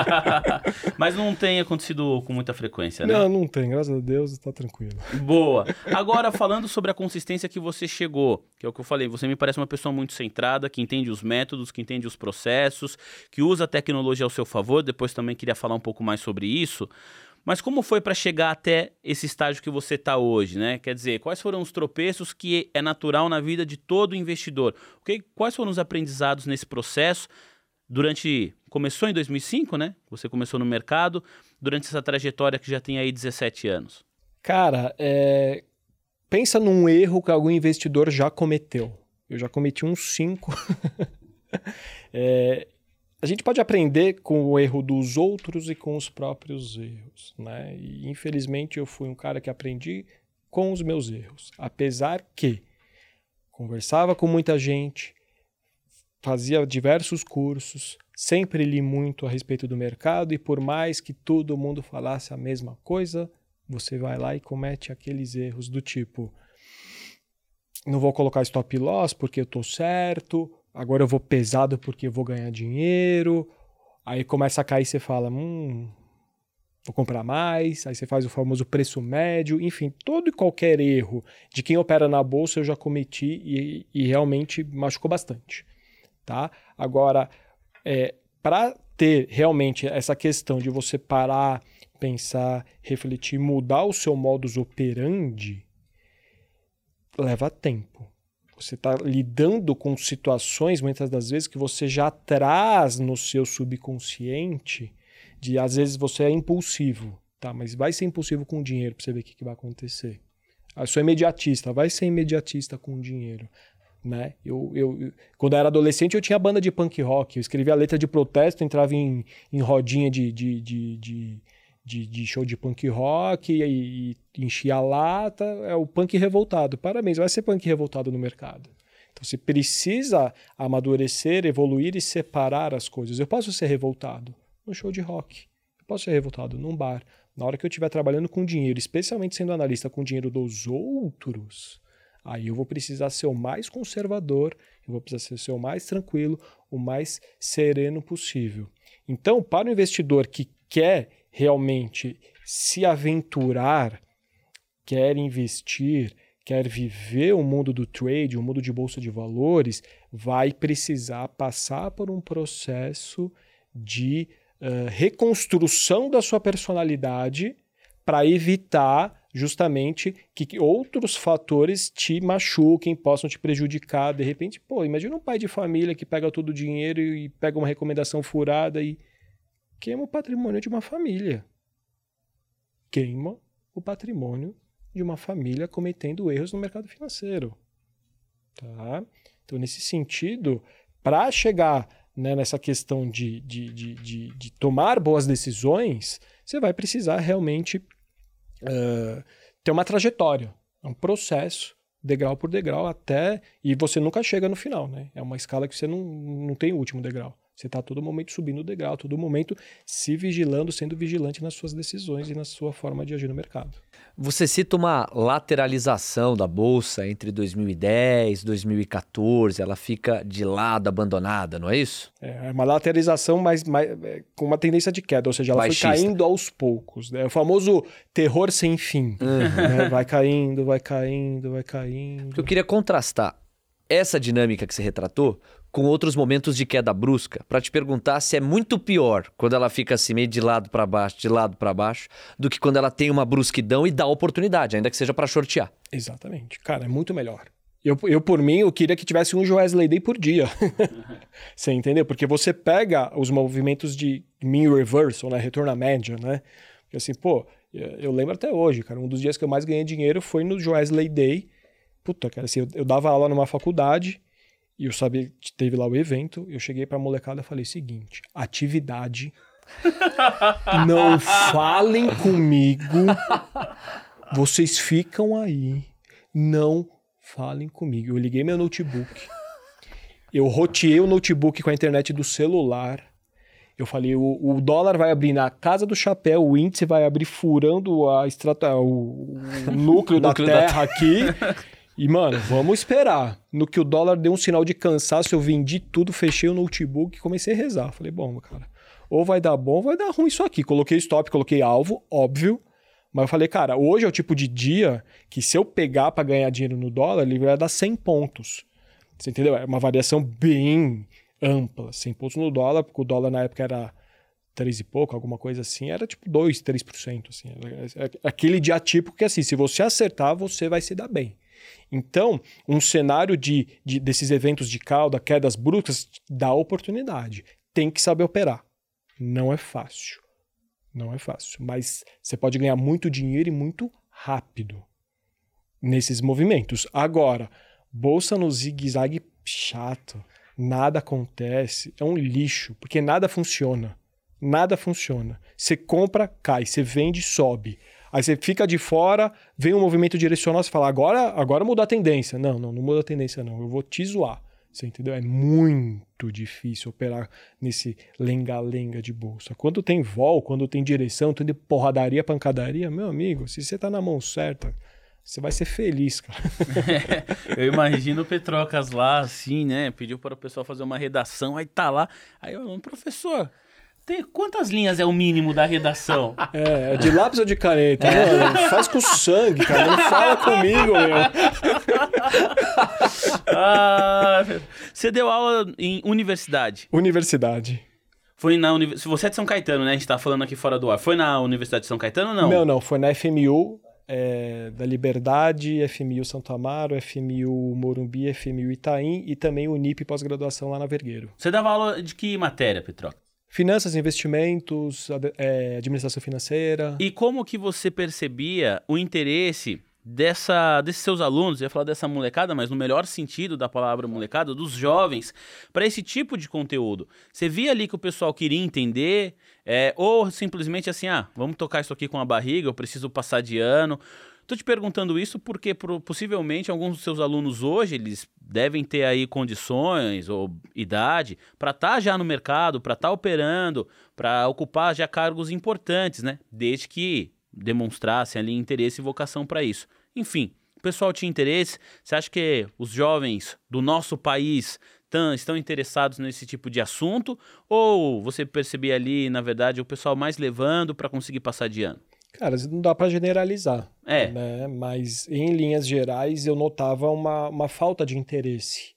[laughs] Mas não tem acontecido com muita frequência, né? Não, não tem, graças a Deus, está tranquilo. Boa. Agora, falando sobre a consistência que você chegou, que é o que eu falei, você me parece uma pessoa muito centrada, que entende os métodos, que entende os processos, que usa a tecnologia ao seu favor. Depois também queria falar um pouco mais sobre isso. Mas como foi para chegar até esse estágio que você está hoje, né? Quer dizer, quais foram os tropeços que é natural na vida de todo investidor? Okay? Quais foram os aprendizados nesse processo? Durante. Começou em 2005, né? Você começou no mercado, durante essa trajetória que já tem aí 17 anos. Cara, é... pensa num erro que algum investidor já cometeu. Eu já cometi uns cinco. [laughs] é... A gente pode aprender com o erro dos outros e com os próprios erros, né? E infelizmente eu fui um cara que aprendi com os meus erros, apesar que conversava com muita gente, fazia diversos cursos, sempre li muito a respeito do mercado e por mais que todo mundo falasse a mesma coisa, você vai lá e comete aqueles erros do tipo não vou colocar stop loss porque eu tô certo, agora eu vou pesado porque eu vou ganhar dinheiro. Aí começa a cair, você fala, hum, vou comprar mais, aí você faz o famoso preço médio, enfim, todo e qualquer erro de quem opera na bolsa eu já cometi e, e realmente machucou bastante tá? Agora, é, para ter realmente essa questão de você parar, pensar, refletir, mudar o seu modus operandi, leva tempo. Você está lidando com situações, muitas das vezes, que você já traz no seu subconsciente, de às vezes você é impulsivo, tá? Mas vai ser impulsivo com dinheiro para você ver o que, que vai acontecer. Eu sou imediatista, vai ser imediatista com dinheiro né? Eu, eu, quando eu era adolescente, eu tinha banda de punk rock. Eu escrevia letra de protesto, entrava em, em rodinha de, de, de, de, de, de show de punk rock e, e enchia a lata. É o punk revoltado. Parabéns, vai ser punk revoltado no mercado. Então você precisa amadurecer, evoluir e separar as coisas. Eu posso ser revoltado no show de rock. Eu posso ser revoltado num bar. Na hora que eu estiver trabalhando com dinheiro, especialmente sendo analista com dinheiro dos outros, Aí eu vou precisar ser o mais conservador, eu vou precisar ser o mais tranquilo, o mais sereno possível. Então, para o investidor que quer realmente se aventurar, quer investir, quer viver o mundo do trade, o mundo de bolsa de valores, vai precisar passar por um processo de uh, reconstrução da sua personalidade para evitar justamente que outros fatores te machuquem, possam te prejudicar. De repente, pô, imagina um pai de família que pega todo o dinheiro e pega uma recomendação furada e queima o patrimônio de uma família. Queima o patrimônio de uma família cometendo erros no mercado financeiro. Tá? Então, nesse sentido, para chegar né, nessa questão de, de, de, de, de tomar boas decisões, você vai precisar realmente ter uma trajetória, é um processo, degrau por degrau, até. E você nunca chega no final, né? É uma escala que você não, não tem o último degrau. Você está todo momento subindo o degrau, todo momento se vigilando, sendo vigilante nas suas decisões e na sua forma de agir no mercado. Você cita uma lateralização da bolsa entre 2010 e 2014, ela fica de lado, abandonada, não é isso? É uma lateralização, mas, mas é, com uma tendência de queda, ou seja, ela Baixista. foi caindo aos poucos. Né? O famoso terror sem fim. Uhum. Né? Vai caindo, vai caindo, vai caindo. Eu queria contrastar essa dinâmica que você retratou com outros momentos de queda brusca, para te perguntar se é muito pior quando ela fica assim meio de lado para baixo, de lado para baixo, do que quando ela tem uma brusquidão e dá oportunidade, ainda que seja para shortear. Exatamente. Cara, é muito melhor. Eu, eu, por mim, eu queria que tivesse um Wesley Day por dia. [laughs] [laughs] você entendeu? Porque você pega os movimentos de mean reversal, né? Retorno à média, né? Porque assim, pô, eu lembro até hoje, cara, um dos dias que eu mais ganhei dinheiro foi no Wesley Day. Puta, cara, assim, eu, eu dava aula numa faculdade e eu sabia que teve lá o evento. Eu cheguei pra molecada e falei: seguinte, atividade. [laughs] não falem comigo. Vocês ficam aí. Não falem comigo. Eu liguei meu notebook. Eu roteei o notebook com a internet do celular. Eu falei, o, o, dólar vai abrir na casa do chapéu, o índice vai abrir furando a estrata, o, o núcleo, [laughs] da terra da... aqui. [laughs] E, mano, vamos esperar. No que o dólar deu um sinal de cansaço, eu vendi tudo, fechei o notebook e comecei a rezar. Falei, bom, cara, ou vai dar bom, ou vai dar ruim isso aqui. Coloquei stop, coloquei alvo, óbvio. Mas eu falei, cara, hoje é o tipo de dia que se eu pegar para ganhar dinheiro no dólar, ele vai dar 100 pontos. Você entendeu? É uma variação bem ampla. 100 pontos no dólar, porque o dólar na época era 3 e pouco, alguma coisa assim, era tipo 2, 3%. Assim. É, é aquele dia típico que, assim, se você acertar, você vai se dar bem. Então, um cenário de, de, desses eventos de cauda, quedas bruscas, dá oportunidade. Tem que saber operar. Não é fácil. Não é fácil. Mas você pode ganhar muito dinheiro e muito rápido nesses movimentos. Agora, bolsa no zigue-zague chato. Nada acontece. É um lixo, porque nada funciona. Nada funciona. Você compra, cai. Você vende, sobe. Aí você fica de fora, vem um movimento direcional, você fala, agora, agora mudou a tendência. Não, não, não muda a tendência, não. Eu vou te zoar. Você entendeu? É muito difícil operar nesse lenga-lenga de bolsa. Quando tem vol, quando tem direção, tem porradaria, pancadaria, meu amigo, se você tá na mão certa, você vai ser feliz, cara. [laughs] eu imagino o Petrocas lá, assim, né? Pediu para o pessoal fazer uma redação, aí tá lá. Aí eu, professor, tem, quantas linhas é o mínimo da redação? [laughs] É, é de lápis ou de caneta? É. Mano, faz com sangue, cara. Não fala comigo, meu. [laughs] Ah, você deu aula em universidade? Universidade. Foi na universidade. Você é de São Caetano, né? A gente tá falando aqui fora do ar. Foi na Universidade de São Caetano ou não? Não, não. Foi na FMU é, da Liberdade, FMU Santo Amaro, FMU Morumbi, FMU Itaim e também o NIP pós-graduação lá na Vergueiro. Você dava aula de que matéria, Petro? Finanças, investimentos, é, administração financeira. E como que você percebia o interesse dessa, desses seus alunos, eu ia falar dessa molecada, mas no melhor sentido da palavra molecada, dos jovens, para esse tipo de conteúdo? Você via ali que o pessoal queria entender, é, ou simplesmente assim, ah, vamos tocar isso aqui com a barriga, eu preciso passar de ano. Estou te perguntando isso porque possivelmente alguns dos seus alunos hoje, eles devem ter aí condições ou idade para estar tá já no mercado, para estar tá operando, para ocupar já cargos importantes, né? Desde que demonstrassem ali interesse e vocação para isso. Enfim, o pessoal tinha interesse? Você acha que os jovens do nosso país tão, estão interessados nesse tipo de assunto? Ou você percebia ali, na verdade, o pessoal mais levando para conseguir passar de ano? Cara, não dá para generalizar. É. Né? Mas, em linhas gerais, eu notava uma, uma falta de interesse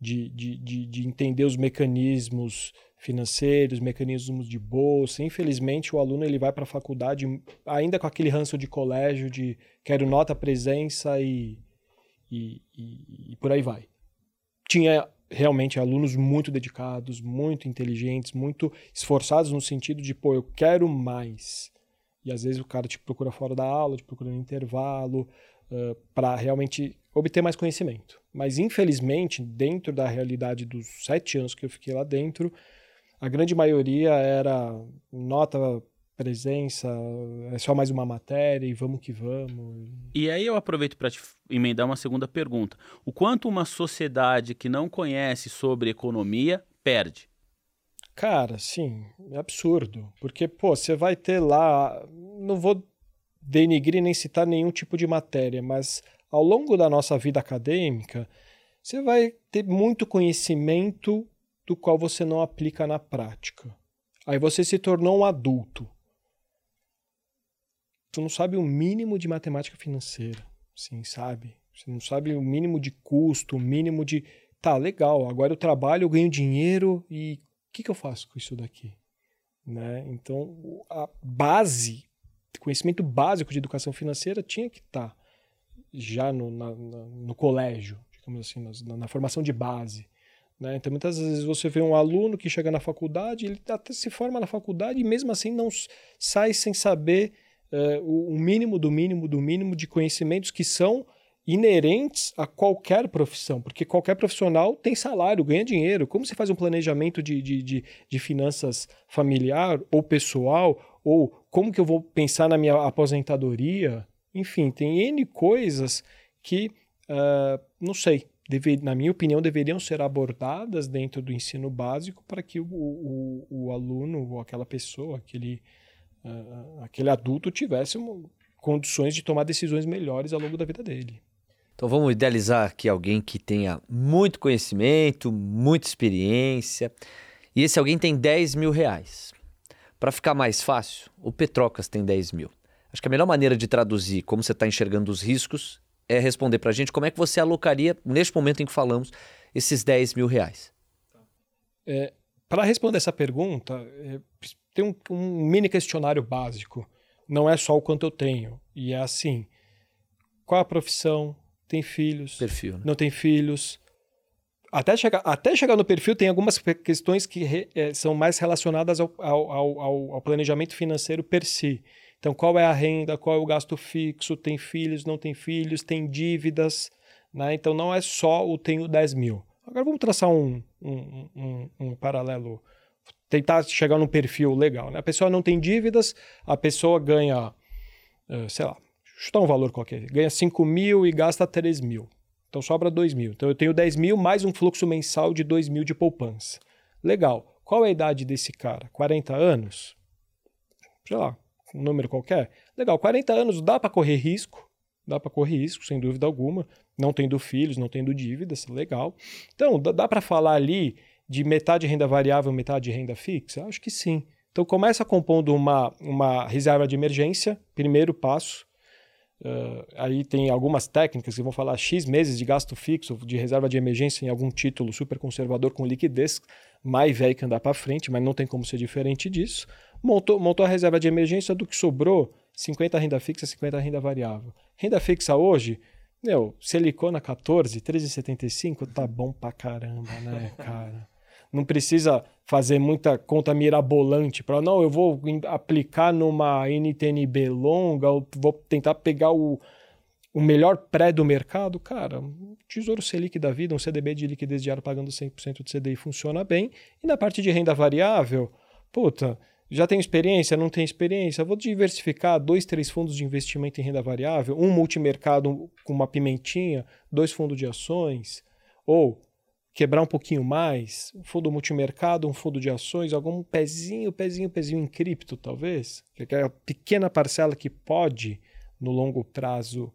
de, de, de, de entender os mecanismos financeiros, mecanismos de bolsa. Infelizmente, o aluno ele vai para a faculdade ainda com aquele ranço de colégio de quero nota, presença e, e, e, e por aí vai. Tinha realmente alunos muito dedicados, muito inteligentes, muito esforçados no sentido de, pô, eu quero mais. E às vezes o cara te procura fora da aula, te procura no intervalo, uh, para realmente obter mais conhecimento. Mas infelizmente, dentro da realidade dos sete anos que eu fiquei lá dentro, a grande maioria era nota presença, é só mais uma matéria e vamos que vamos. E aí eu aproveito para te emendar uma segunda pergunta. O quanto uma sociedade que não conhece sobre economia perde? Cara, sim, é absurdo. Porque, pô, você vai ter lá. Não vou denigrir nem citar nenhum tipo de matéria, mas ao longo da nossa vida acadêmica, você vai ter muito conhecimento do qual você não aplica na prática. Aí você se tornou um adulto. Tu não sabe o mínimo de matemática financeira, sim, sabe? Você não sabe o mínimo de custo, o mínimo de. Tá, legal, agora eu trabalho, eu ganho dinheiro e que, que eu faço com isso daqui? Né? Então, a base, conhecimento básico de educação financeira tinha que estar tá já no, na, na, no colégio, digamos assim, na, na formação de base. Né? Então, muitas vezes você vê um aluno que chega na faculdade, ele até se forma na faculdade e mesmo assim não sai sem saber uh, o mínimo do mínimo do mínimo de conhecimentos que são inerentes a qualquer profissão, porque qualquer profissional tem salário, ganha dinheiro. Como você faz um planejamento de, de, de, de finanças familiar ou pessoal, ou como que eu vou pensar na minha aposentadoria? Enfim, tem N coisas que, uh, não sei, deve, na minha opinião, deveriam ser abordadas dentro do ensino básico para que o, o, o aluno ou aquela pessoa, aquele, uh, aquele adulto tivesse uma, condições de tomar decisões melhores ao longo da vida dele. Então vamos idealizar aqui alguém que tenha muito conhecimento, muita experiência, e esse alguém tem 10 mil reais. Para ficar mais fácil, o Petrocas tem 10 mil. Acho que a melhor maneira de traduzir como você está enxergando os riscos é responder para a gente como é que você alocaria, neste momento em que falamos, esses 10 mil reais. É, para responder essa pergunta, é, tem um, um, mini questionário básico. Não é só o quanto eu tenho. E é assim: qual a profissão? Tem filhos? Perfil. Né? Não tem filhos? Até chegar, até chegar no perfil, tem algumas questões que re, é, são mais relacionadas ao, ao, ao, ao planejamento financeiro per si. Então, qual é a renda, qual é o gasto fixo, tem filhos, não tem filhos, tem dívidas, né? Então, não é só o tenho 10 mil. Agora, vamos traçar um, um, um, um paralelo, tentar chegar num perfil legal, né? A pessoa não tem dívidas, a pessoa ganha, uh, sei lá, chutar um valor qualquer, ganha 5 mil e gasta 3 mil. Então, sobra 2 mil. Então, eu tenho 10 mil mais um fluxo mensal de 2 mil de poupança. Legal. Qual é a idade desse cara? 40 anos? Sei lá, um número qualquer. Legal, 40 anos dá para correr risco, dá para correr risco, sem dúvida alguma, não tendo filhos, não tendo dívidas, legal. Então, dá, dá para falar ali de metade renda variável, metade renda fixa? Acho que sim. Então, começa compondo uma, uma reserva de emergência, primeiro passo. Uh, aí tem algumas técnicas que vão falar X meses de gasto fixo, de reserva de emergência em algum título super conservador com liquidez, mais velho que andar para frente, mas não tem como ser diferente disso montou, montou a reserva de emergência do que sobrou, 50 renda fixa, 50 renda variável. Renda fixa hoje, meu, silicona 14, 13,75, tá bom pra caramba, né, cara? Não precisa fazer muita conta mirabolante para não, eu vou aplicar numa NTNB longa, ou vou tentar pegar o, o melhor pré do mercado, cara, um Tesouro Selic da vida, um CDB de liquidez diária pagando 100% de CDI funciona bem. E na parte de renda variável, puta, já tenho experiência? Não tenho experiência? Vou diversificar dois, três fundos de investimento em renda variável, um multimercado com uma pimentinha, dois fundos de ações, ou quebrar um pouquinho mais, um fundo multimercado, um fundo de ações, algum pezinho, pezinho, pezinho em cripto, talvez, que é a pequena parcela que pode, no longo prazo,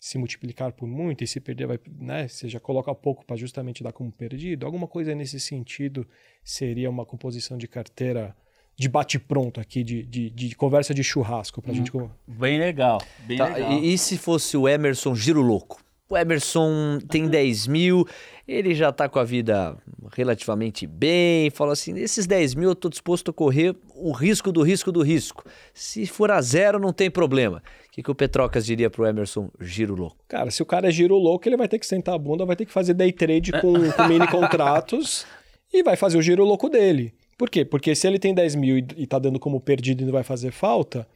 se multiplicar por muito e se perder, vai, né, você já coloca pouco para justamente dar como perdido. Alguma coisa nesse sentido seria uma composição de carteira de bate-pronto aqui, de, de, de, conversa de churrasco pra hum. gente. Bem legal. Bem tá, legal. E, e, se fosse o Emerson Giro Louco? O Emerson tem 10 mil, ele já está com a vida relativamente bem. Falou assim: esses 10 mil eu estou disposto a correr o risco do risco do risco. Se for a zero, não tem problema. O que, que o Petrocas diria para o Emerson giro louco? Cara, se o cara é giro louco, ele vai ter que sentar a bunda, vai ter que fazer day trade com, [laughs] com mini contratos e vai fazer o giro louco dele. Por quê? Porque se ele tem 10 mil e, e tá dando como perdido e não vai fazer falta,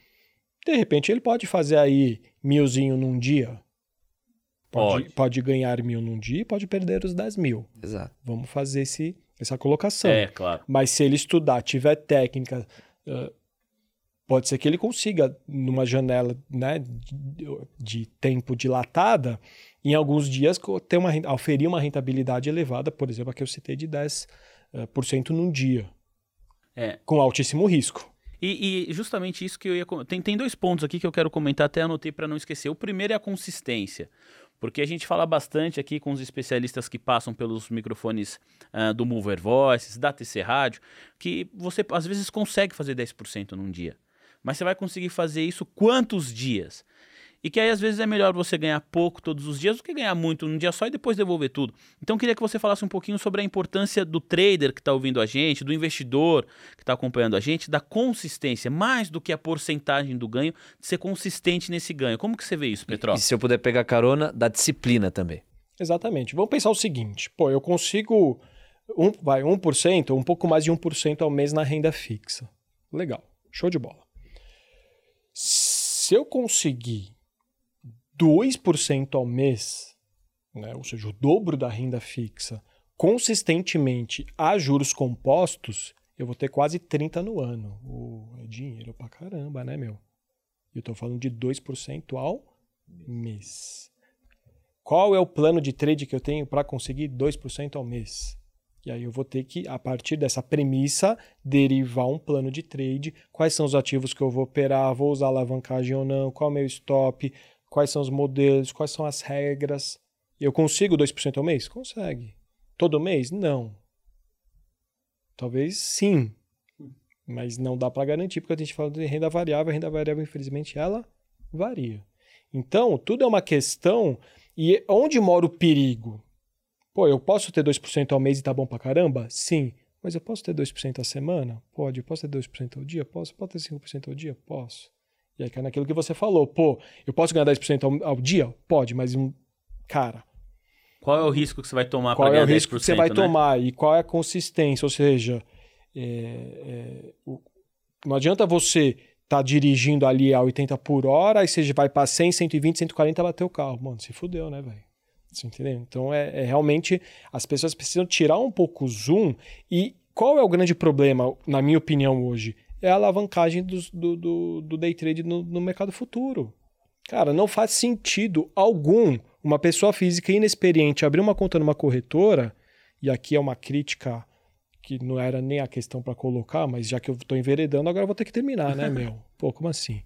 de repente ele pode fazer aí milzinho num dia. Pode, Pode. pode ganhar mil num dia e pode perder os 10 mil. Exato. Vamos fazer esse, essa colocação. É, claro. Mas se ele estudar, tiver técnica, eh, pode ser que ele consiga, numa janela né, de, de tempo dilatada, em alguns dias ter uma, oferir uma rentabilidade elevada, por exemplo, a que eu citei de 10% eh, por cento num dia, É. com altíssimo risco. E, e justamente isso que eu ia. Tem, tem dois pontos aqui que eu quero comentar, até anotei para não esquecer. O primeiro é a consistência. Porque a gente fala bastante aqui com os especialistas que passam pelos microfones ah, do Mover Voices, da TC Rádio, que você às vezes consegue fazer 10% num dia. Mas você vai conseguir fazer isso quantos dias? E que aí às vezes é melhor você ganhar pouco todos os dias do que ganhar muito num dia só e depois devolver tudo. Então eu queria que você falasse um pouquinho sobre a importância do trader que está ouvindo a gente, do investidor que está acompanhando a gente, da consistência, mais do que a porcentagem do ganho, de ser consistente nesse ganho. Como que você vê isso, Petró? E se eu puder pegar carona, da disciplina também. Exatamente. Vamos pensar o seguinte: pô, eu consigo um, vai, 1%, um pouco mais de 1% ao mês na renda fixa. Legal, show de bola. Se eu conseguir 2% ao mês, né, ou seja, o dobro da renda fixa, consistentemente a juros compostos, eu vou ter quase 30 no ano. Ô, é dinheiro pra caramba, né, meu? Eu tô falando de 2% ao mês. Qual é o plano de trade que eu tenho para conseguir 2% ao mês? E aí eu vou ter que, a partir dessa premissa, derivar um plano de trade. Quais são os ativos que eu vou operar? Vou usar alavancagem ou não? Qual é o meu stop? Quais são os modelos? Quais são as regras? Eu consigo 2% ao mês? Consegue. Todo mês? Não. Talvez sim. Mas não dá para garantir, porque a gente fala de renda variável. A renda variável, infelizmente, ela varia. Então, tudo é uma questão. E onde mora o perigo? Pô, eu posso ter 2% ao mês e tá bom pra caramba? Sim. Mas eu posso ter 2% a semana? Pode. Eu posso ter 2% ao dia? Posso. Posso ter 5% ao dia? Posso. E aí cai naquilo que você falou. Pô, eu posso ganhar 10% ao, ao dia? Pode, mas, um, cara, Qual é o risco que você vai tomar para qual é ganhar o risco 10%, que você vai né? tomar e qual é a consistência? Ou seja, é, é, o- não adianta você estar tá dirigindo ali a 80 por hora, aí você vai para 100, 120, 140 bater o carro. Mano, se fudeu, né, velho? Você entendeu? Então, é, é realmente, as pessoas precisam tirar um pouco o zoom e qual é o grande problema, na minha opinião, hoje? É a alavancagem dos- do, do, do day trade no, no mercado futuro. Cara, não faz sentido algum uma pessoa física inexperiente abrir uma conta numa corretora, e aqui é uma crítica que não era nem a questão para colocar, mas já que eu estou enveredando, agora eu vou ter que terminar, né, meu? [laughs] Pô, como assim?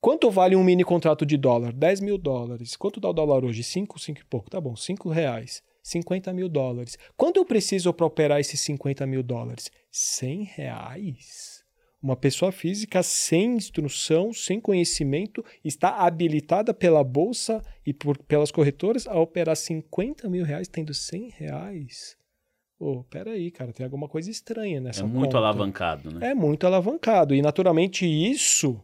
Quanto vale um mini contrato de dólar? 10 mil dólares. Quanto dá o dólar hoje? 5, 5 e pouco. Tá bom, 5 reais. 50 mil dólares. Quanto eu preciso para operar esses 50 mil dólares? 100 reais. Uma pessoa física sem instrução, sem conhecimento, está habilitada pela bolsa e por, pelas corretoras a operar 50 mil reais tendo 100 reais. Pô, peraí, cara, tem alguma coisa estranha É nessa muito conta. alavancado, né? É muito alavancado. E, naturalmente, isso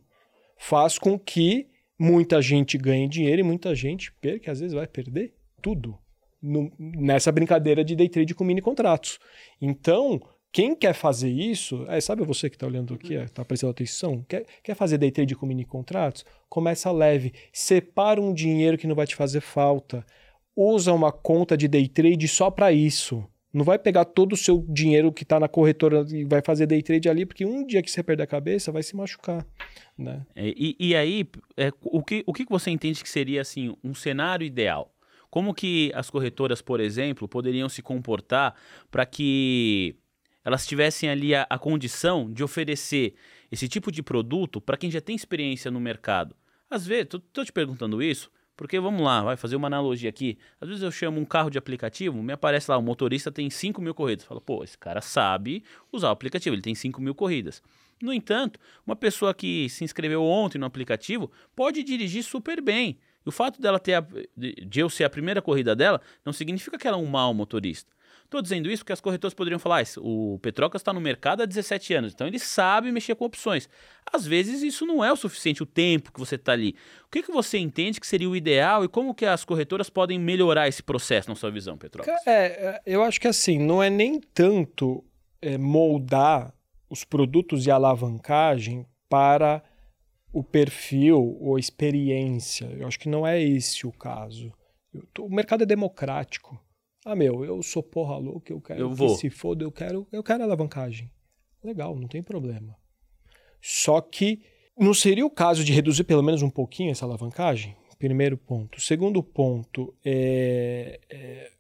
faz com que muita gente ganhe dinheiro e muita gente perca, às vezes vai perder tudo no- nessa brincadeira de day trade com mini contratos. Então, quem quer fazer isso, é, sabe você que está olhando aqui, está prestando atenção, quer, quer fazer day trade com mini contratos? Começa leve, separa um dinheiro que não vai te fazer falta, usa uma conta de day trade só para isso. Não vai pegar todo o seu dinheiro que está na corretora e vai fazer day trade ali, porque um dia que você perder a cabeça, vai se machucar. Né? É, E, e aí, é, o, que, o que você entende que seria assim um cenário ideal? Como que as corretoras, por exemplo, poderiam se comportar para que elas tivessem ali a, a condição de oferecer esse tipo de produto para quem já tem experiência no mercado? Às vezes, estou te perguntando isso porque, vamos lá, vai fazer uma analogia aqui. Às vezes eu chamo um carro de aplicativo, me aparece lá, o motorista tem 5 mil corridas. Fala, pô, esse cara sabe usar o aplicativo, ele tem 5 mil corridas. No entanto, uma pessoa que se inscreveu ontem no aplicativo pode dirigir super bem. E o fato dela ter a, de eu ser a primeira corrida dela não significa que ela é um mau motorista. Estou dizendo isso porque as corretoras poderiam falar: ah, o Petrocas está no mercado há 17 anos, então ele sabe mexer com opções. Às vezes isso não é o suficiente, o tempo que você está ali. O que, que você entende que seria o ideal e como que as corretoras podem melhorar esse processo na sua visão, Petrocas? É, é eu acho que assim, não é nem tanto é, moldar os produtos de alavancagem para o perfil ou experiência. Eu acho que não é esse o caso. O mercado é democrático. Ah, meu, eu sou porra louca, eu quero eu vou. que se foda, eu quero, eu quero alavancagem. Legal, não tem problema. Só que não seria o caso de reduzir pelo menos um pouquinho essa alavancagem? Primeiro ponto. Segundo ponto, é, é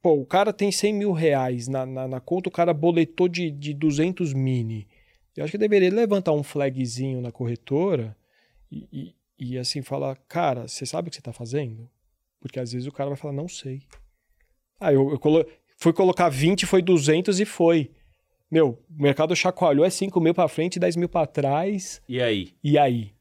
pô, o cara tem 100 mil reais na, na, na, conta, o cara boletou de, de 200 mini. Eu acho que deveria levantar um flagzinho na corretora e, e, e assim falar, cara, você sabe o que você está fazendo? Porque às vezes o cara vai falar, não sei. Ah, eu, eu colo... fui colocar 20, foi 200 e foi. Meu, o mercado chacoalhou, é 5 mil para frente, 10 mil para trás. E aí? E aí?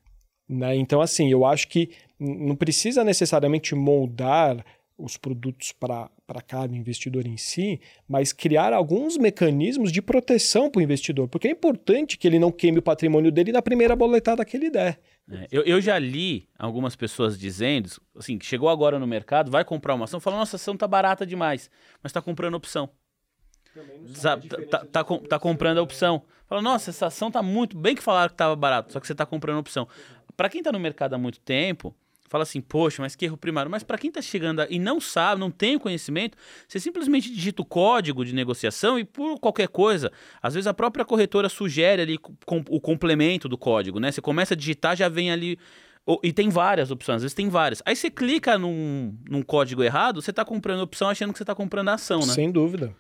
Né? Então, assim, eu acho que não precisa necessariamente moldar os produtos para cada investidor em si, mas criar alguns mecanismos de proteção para o investidor, porque é importante que ele não queime o patrimônio dele na primeira boletada que ele der. É, eu, eu, já li algumas pessoas dizendo, assim, que chegou agora no mercado, vai comprar uma ação, falou, nossa, a ação tá barata demais, mas está comprando opção. Tá, tá, tá, tá, comprando a opção. Fala, nossa, essa ação tá muito bem que falaram que estava barato, só que você está comprando opção. Para quem está no mercado há muito tempo, fala assim, poxa, mas que erro primário. Mas para quem está chegando e não sabe, não tem o conhecimento, você simplesmente digita o código de negociação e por qualquer coisa, às vezes a própria corretora sugere ali o complemento do código, né? Você começa a digitar, já vem ali e tem várias opções, às vezes tem várias. Aí você clica num, num código errado, você está comprando a opção achando que você está comprando a ação, né? Sem dúvida.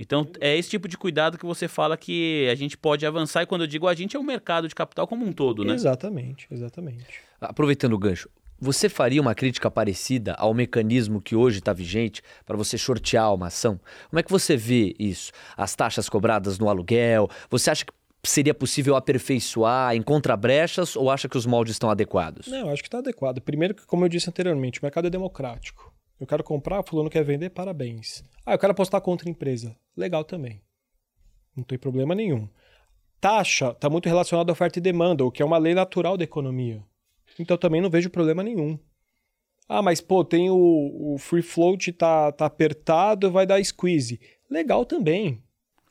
Então, é esse tipo de cuidado que você fala que a gente pode avançar. E quando eu digo a gente, é o mercado de capital como um todo, né? Exatamente, exatamente. Aproveitando o gancho, você faria uma crítica parecida ao mecanismo que hoje está vigente para você shortear uma ação? Como é que você vê isso? As taxas cobradas no aluguel? Você acha que seria possível aperfeiçoar, encontra brechas ou acha que os moldes estão adequados? Não, acho que está adequado. Primeiro como eu disse anteriormente, o mercado é democrático. Eu quero comprar, fulano quer vender, parabéns. Ah, eu quero apostar contra a empresa. Legal também. Não tem problema nenhum. Taxa está muito relacionada à oferta e demanda, o que é uma lei natural da economia. Então também não vejo problema nenhum. Ah, mas pô, tem o, o free float tá, tá apertado, vai dar squeeze. Legal também.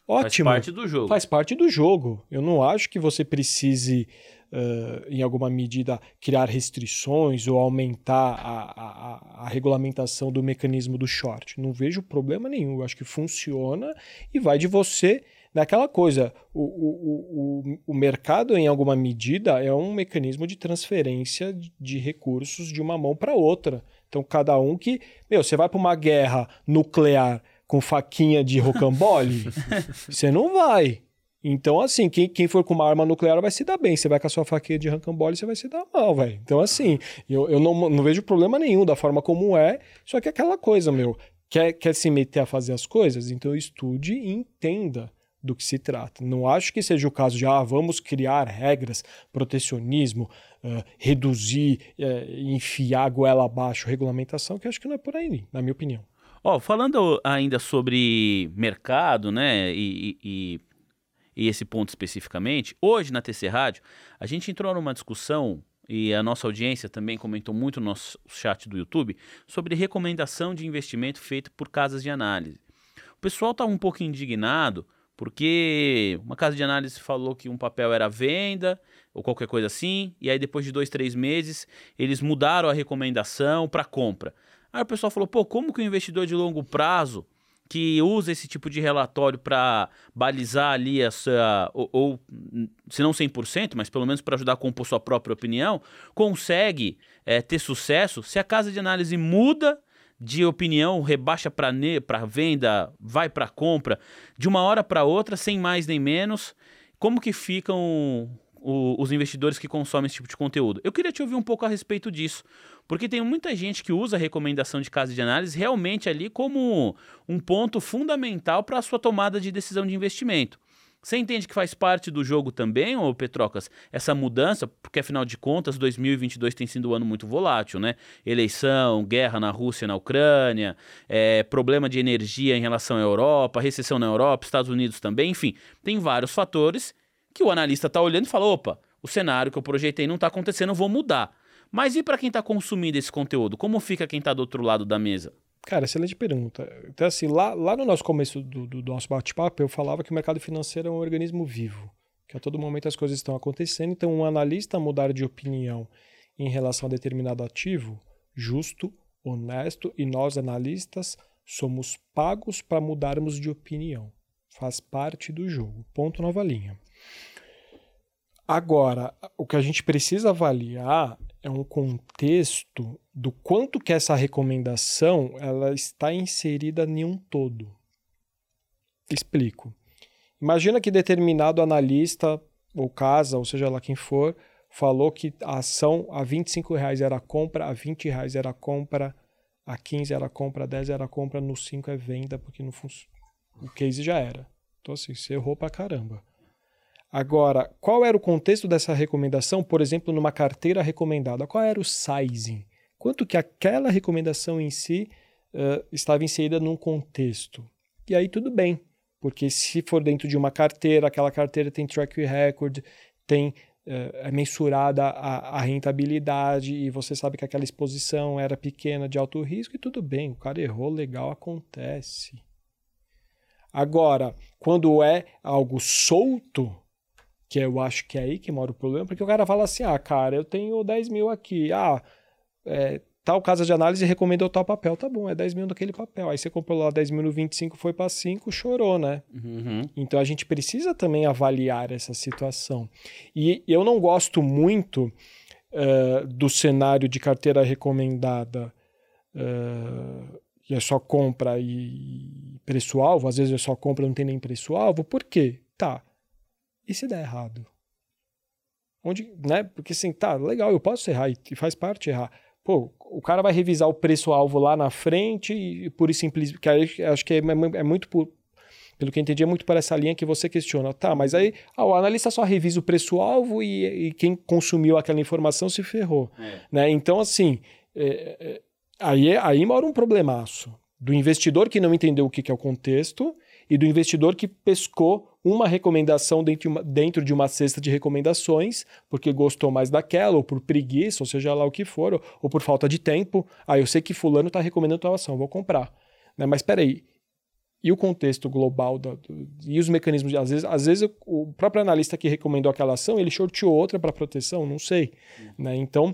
Ótimo. Faz parte do jogo. Faz parte do jogo. Eu não acho que você precise, uh, em alguma medida, criar restrições ou aumentar a, a, a, regulamentação do mecanismo do short. Não vejo problema nenhum. Eu acho que funciona e vai de você naquela coisa, o, o, o, o mercado, em alguma medida, é um mecanismo de transferência de recursos de uma mão para outra. Então, cada um que. Meu, você vai para uma guerra nuclear com faquinha de rocambole? [laughs] você não vai. Então, assim, quem, quem for com uma arma nuclear vai se dar bem. Você vai com a sua faquinha de rocambole, você vai se dar mal, velho. Então, assim, eu, eu não, não vejo problema nenhum da forma como é. Só que é aquela coisa, meu. Quer, quer se meter a fazer as coisas? Então estude e entenda do que se trata. Não acho que seja o caso de, ah, vamos criar regras, protecionismo, uh, reduzir, uh, enfiar a goela abaixo, regulamentação, que acho que não é por aí, na minha opinião. Oh, falando ainda sobre mercado, né, e, e, e esse ponto especificamente, hoje na TC Rádio, a gente entrou numa discussão e a nossa audiência também comentou muito no nosso chat do YouTube sobre recomendação de investimento feito por casas de análise. O pessoal está um pouco indignado porque uma casa de análise falou que um papel era venda ou qualquer coisa assim, e aí depois de dois, três meses eles mudaram a recomendação para compra. Aí o pessoal falou: pô, como que o investidor de longo prazo que usa esse tipo de relatório para balizar ali a sua, ou, ou se não 100%, mas pelo menos para ajudar a compor sua própria opinião, consegue é, ter sucesso se a casa de análise muda de opinião, rebaixa para venda, vai para compra, de uma hora para outra, sem mais nem menos. Como que ficam o, os investidores que consomem esse tipo de conteúdo? Eu queria te ouvir um pouco a respeito disso, porque tem muita gente que usa a recomendação de casa de análise realmente ali como um ponto fundamental para a sua tomada de decisão de investimento. Você entende que faz parte do jogo também, ô Petrocas, essa mudança? Porque afinal de contas, 2022 tem sido um ano muito volátil, né? Eleição, guerra na Rússia e na Ucrânia, é, problema de energia em relação à Europa, recessão na Europa, Estados Unidos também, enfim, tem vários fatores que o analista está olhando e fala: opa, o cenário que eu projetei não está acontecendo, vou mudar. Mas e para quem está consumindo esse conteúdo? Como fica quem está do outro lado da mesa? Cara, excelente pergunta. Então, assim, lá, lá no nosso começo do, do, do nosso bate-papo, eu falava que o mercado financeiro é um organismo vivo, que a todo momento as coisas estão acontecendo. Então, um analista mudar de opinião em relação a determinado ativo, justo, honesto, e nós, analistas, somos pagos para mudarmos de opinião. Faz parte do jogo. Ponto nova linha. Agora, o que a gente precisa avaliar é um contexto do quanto que essa recomendação ela está inserida em um todo. Explico. Imagina que determinado analista ou casa, ou seja lá quem for, falou que a ação a 25 reais era compra, a 20 reais era compra, a 15 era compra, a 10 era compra, no 5 é venda, porque no o case já era. Então assim, você errou pra caramba. Agora, qual era o contexto dessa recomendação, por exemplo, numa carteira recomendada? Qual era o sizing? Quanto que aquela recomendação em si uh, estava inserida num contexto? E aí tudo bem, porque se for dentro de uma carteira, aquela carteira tem track record, tem uh, é mensurada a, a, rentabilidade e você sabe que aquela exposição era pequena de alto risco e tudo bem, o cara errou, legal, acontece. Agora, quando é algo solto, que eu acho que é aí que mora o problema, porque o cara fala assim: ah, cara, eu tenho 10 mil aqui, ah, é, tal casa de análise recomendou tal papel, tá bom, é 10 mil naquele papel. Aí você comprou lá 10 mil no 25, foi para 5, chorou, né? Uhum. Então a gente precisa também avaliar essa situação. E eu não gosto muito uh, do cenário de carteira recomendada. Uh, e é só compra e preço-alvo, às vezes é só compra não tem nem preço-alvo, por quê? Tá, e se der errado? Onde, né? Porque assim, tá, legal, eu posso errar e faz parte errar. Pô, o cara vai revisar o preço-alvo lá na frente e por isso simples, que acho que é, é muito por, pelo que eu entendi, é muito para essa linha que você questiona. Tá, mas aí ah, o analista só revisa o preço-alvo e, e, quem consumiu aquela informação se ferrou. É. Né? Então, assim, é, é, aí, aí mora um problemaço do investidor que não entendeu o que, que é o contexto e do investidor que pescou uma recomendação dentro de uma, dentro de uma cesta de recomendações, porque gostou mais daquela, ou por preguiça, ou seja lá o que for, ou, por falta de tempo. Ah, eu sei que fulano está recomendando tal ação, vou comprar. Né? Mas espera aí, e o contexto global da, do, e os mecanismos de, às vezes, às vezes o próprio analista que recomendou aquela ação ele shorteou outra para proteção não sei uhum. né? então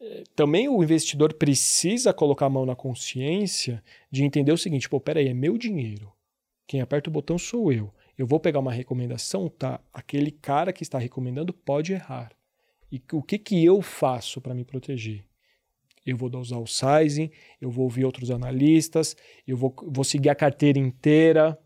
eh, também o investidor precisa colocar a mão na consciência de entender o seguinte pô peraí é meu dinheiro quem aperta o botão sou eu. Eu vou pegar uma recomendação, tá? Aquele cara que está recomendando pode errar. E o que, que eu faço para me proteger? Eu vou usar o sizing, eu vou ouvir outros analistas, eu vou, vou seguir a carteira inteira,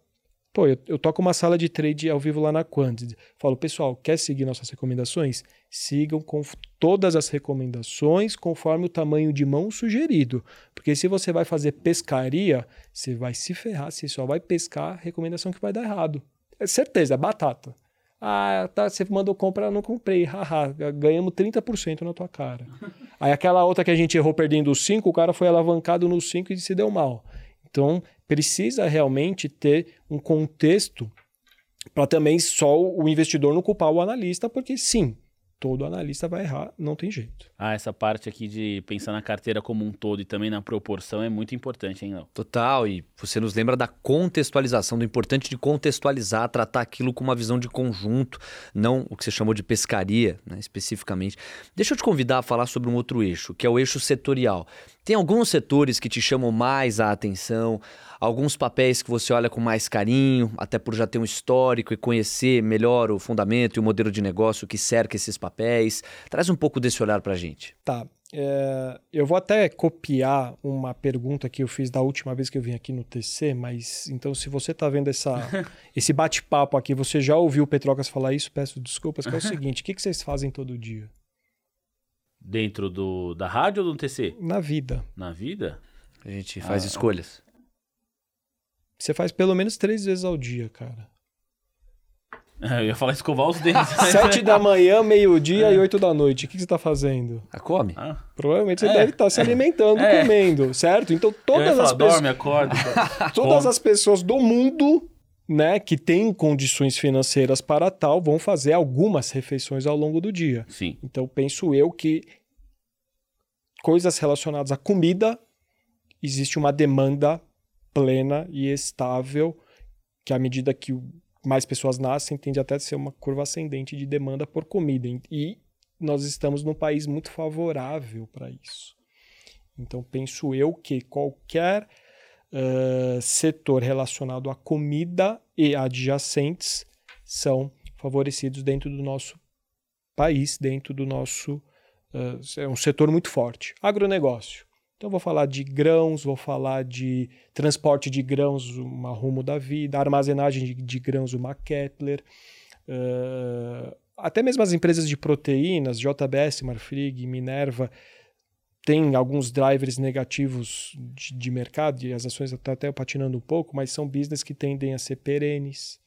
Pô, eu, eu toco uma sala de trade ao vivo lá na Quantity. Falo, pessoal, quer seguir nossas recomendações? Sigam com todas as recomendações conforme o tamanho de mão sugerido. Porque se você vai fazer pescaria, você vai se ferrar, você só vai pescar recomendação que vai dar errado. É certeza, é batata. Ah, tá, você mandou comprar, não comprei. Haha, ganhamos 30% na tua cara. [laughs] Aí aquela outra que a gente errou perdendo os 5, o cara foi alavancado nos 5 e se deu mal. Então, precisa realmente ter um contexto para também só o investidor não culpar o analista, porque sim, todo analista vai errar, não tem jeito. Ah, essa parte aqui de pensar na carteira como um todo e também na proporção é muito importante, hein, Léo? Total, e você nos lembra da contextualização, do importante de contextualizar, tratar aquilo com uma visão de conjunto, não o que você chamou de pescaria, né, especificamente. Deixa eu te convidar a falar sobre um outro eixo, que é o eixo setorial. Tem alguns setores que te chamam mais a atenção, alguns papéis que você olha com mais carinho, até por já ter um histórico e conhecer melhor o fundamento e o modelo de negócio que cerca esses papéis. Traz um pouco desse olhar para a gente. Tá. É, eu vou até copiar uma pergunta que eu fiz da última vez que eu vim aqui no TC, mas então se você está vendo essa, [laughs] esse bate-papo aqui, você já ouviu o Petrocas falar isso, peço desculpas, que é o [laughs] seguinte, o que, que vocês fazem todo dia? Dentro do, da rádio ou do TC? Na vida. Na vida? A gente faz ah, escolhas. Você faz pelo menos três vezes ao dia, cara. Eu ia falar escovar os dentes. [laughs] Sete da manhã, meio-dia e oito da noite. O que, que você tá fazendo? Ah, come. Ah, Provavelmente você É. deve estar se alimentando, É. comendo, certo? Então todas falar, as pessoas. dorme, acorda. [laughs] Todas as pessoas do mundo, né, que têm condições financeiras para tal, vão fazer algumas refeições ao longo do dia. Sim. Então penso eu que coisas relacionadas à comida existe uma demanda plena e estável que à medida que mais pessoas nascem tende até a ser uma curva ascendente de demanda por comida e nós estamos num país muito favorável para isso. Então penso eu que qualquer eh, setor relacionado à comida e adjacentes são favorecidos dentro do nosso país, dentro do nosso. eh, é um setor muito forte. Agronegócio. Então, vou falar de grãos, vou falar de transporte de grãos, uma rumo da vida, armazenagem de, de grãos, uma Kepler. eh, até mesmo as empresas de proteínas, JBS, Marfrig, Minerva, tem alguns drivers negativos de, de mercado e as ações estão até patinando um pouco, mas são business que tendem a ser perenes.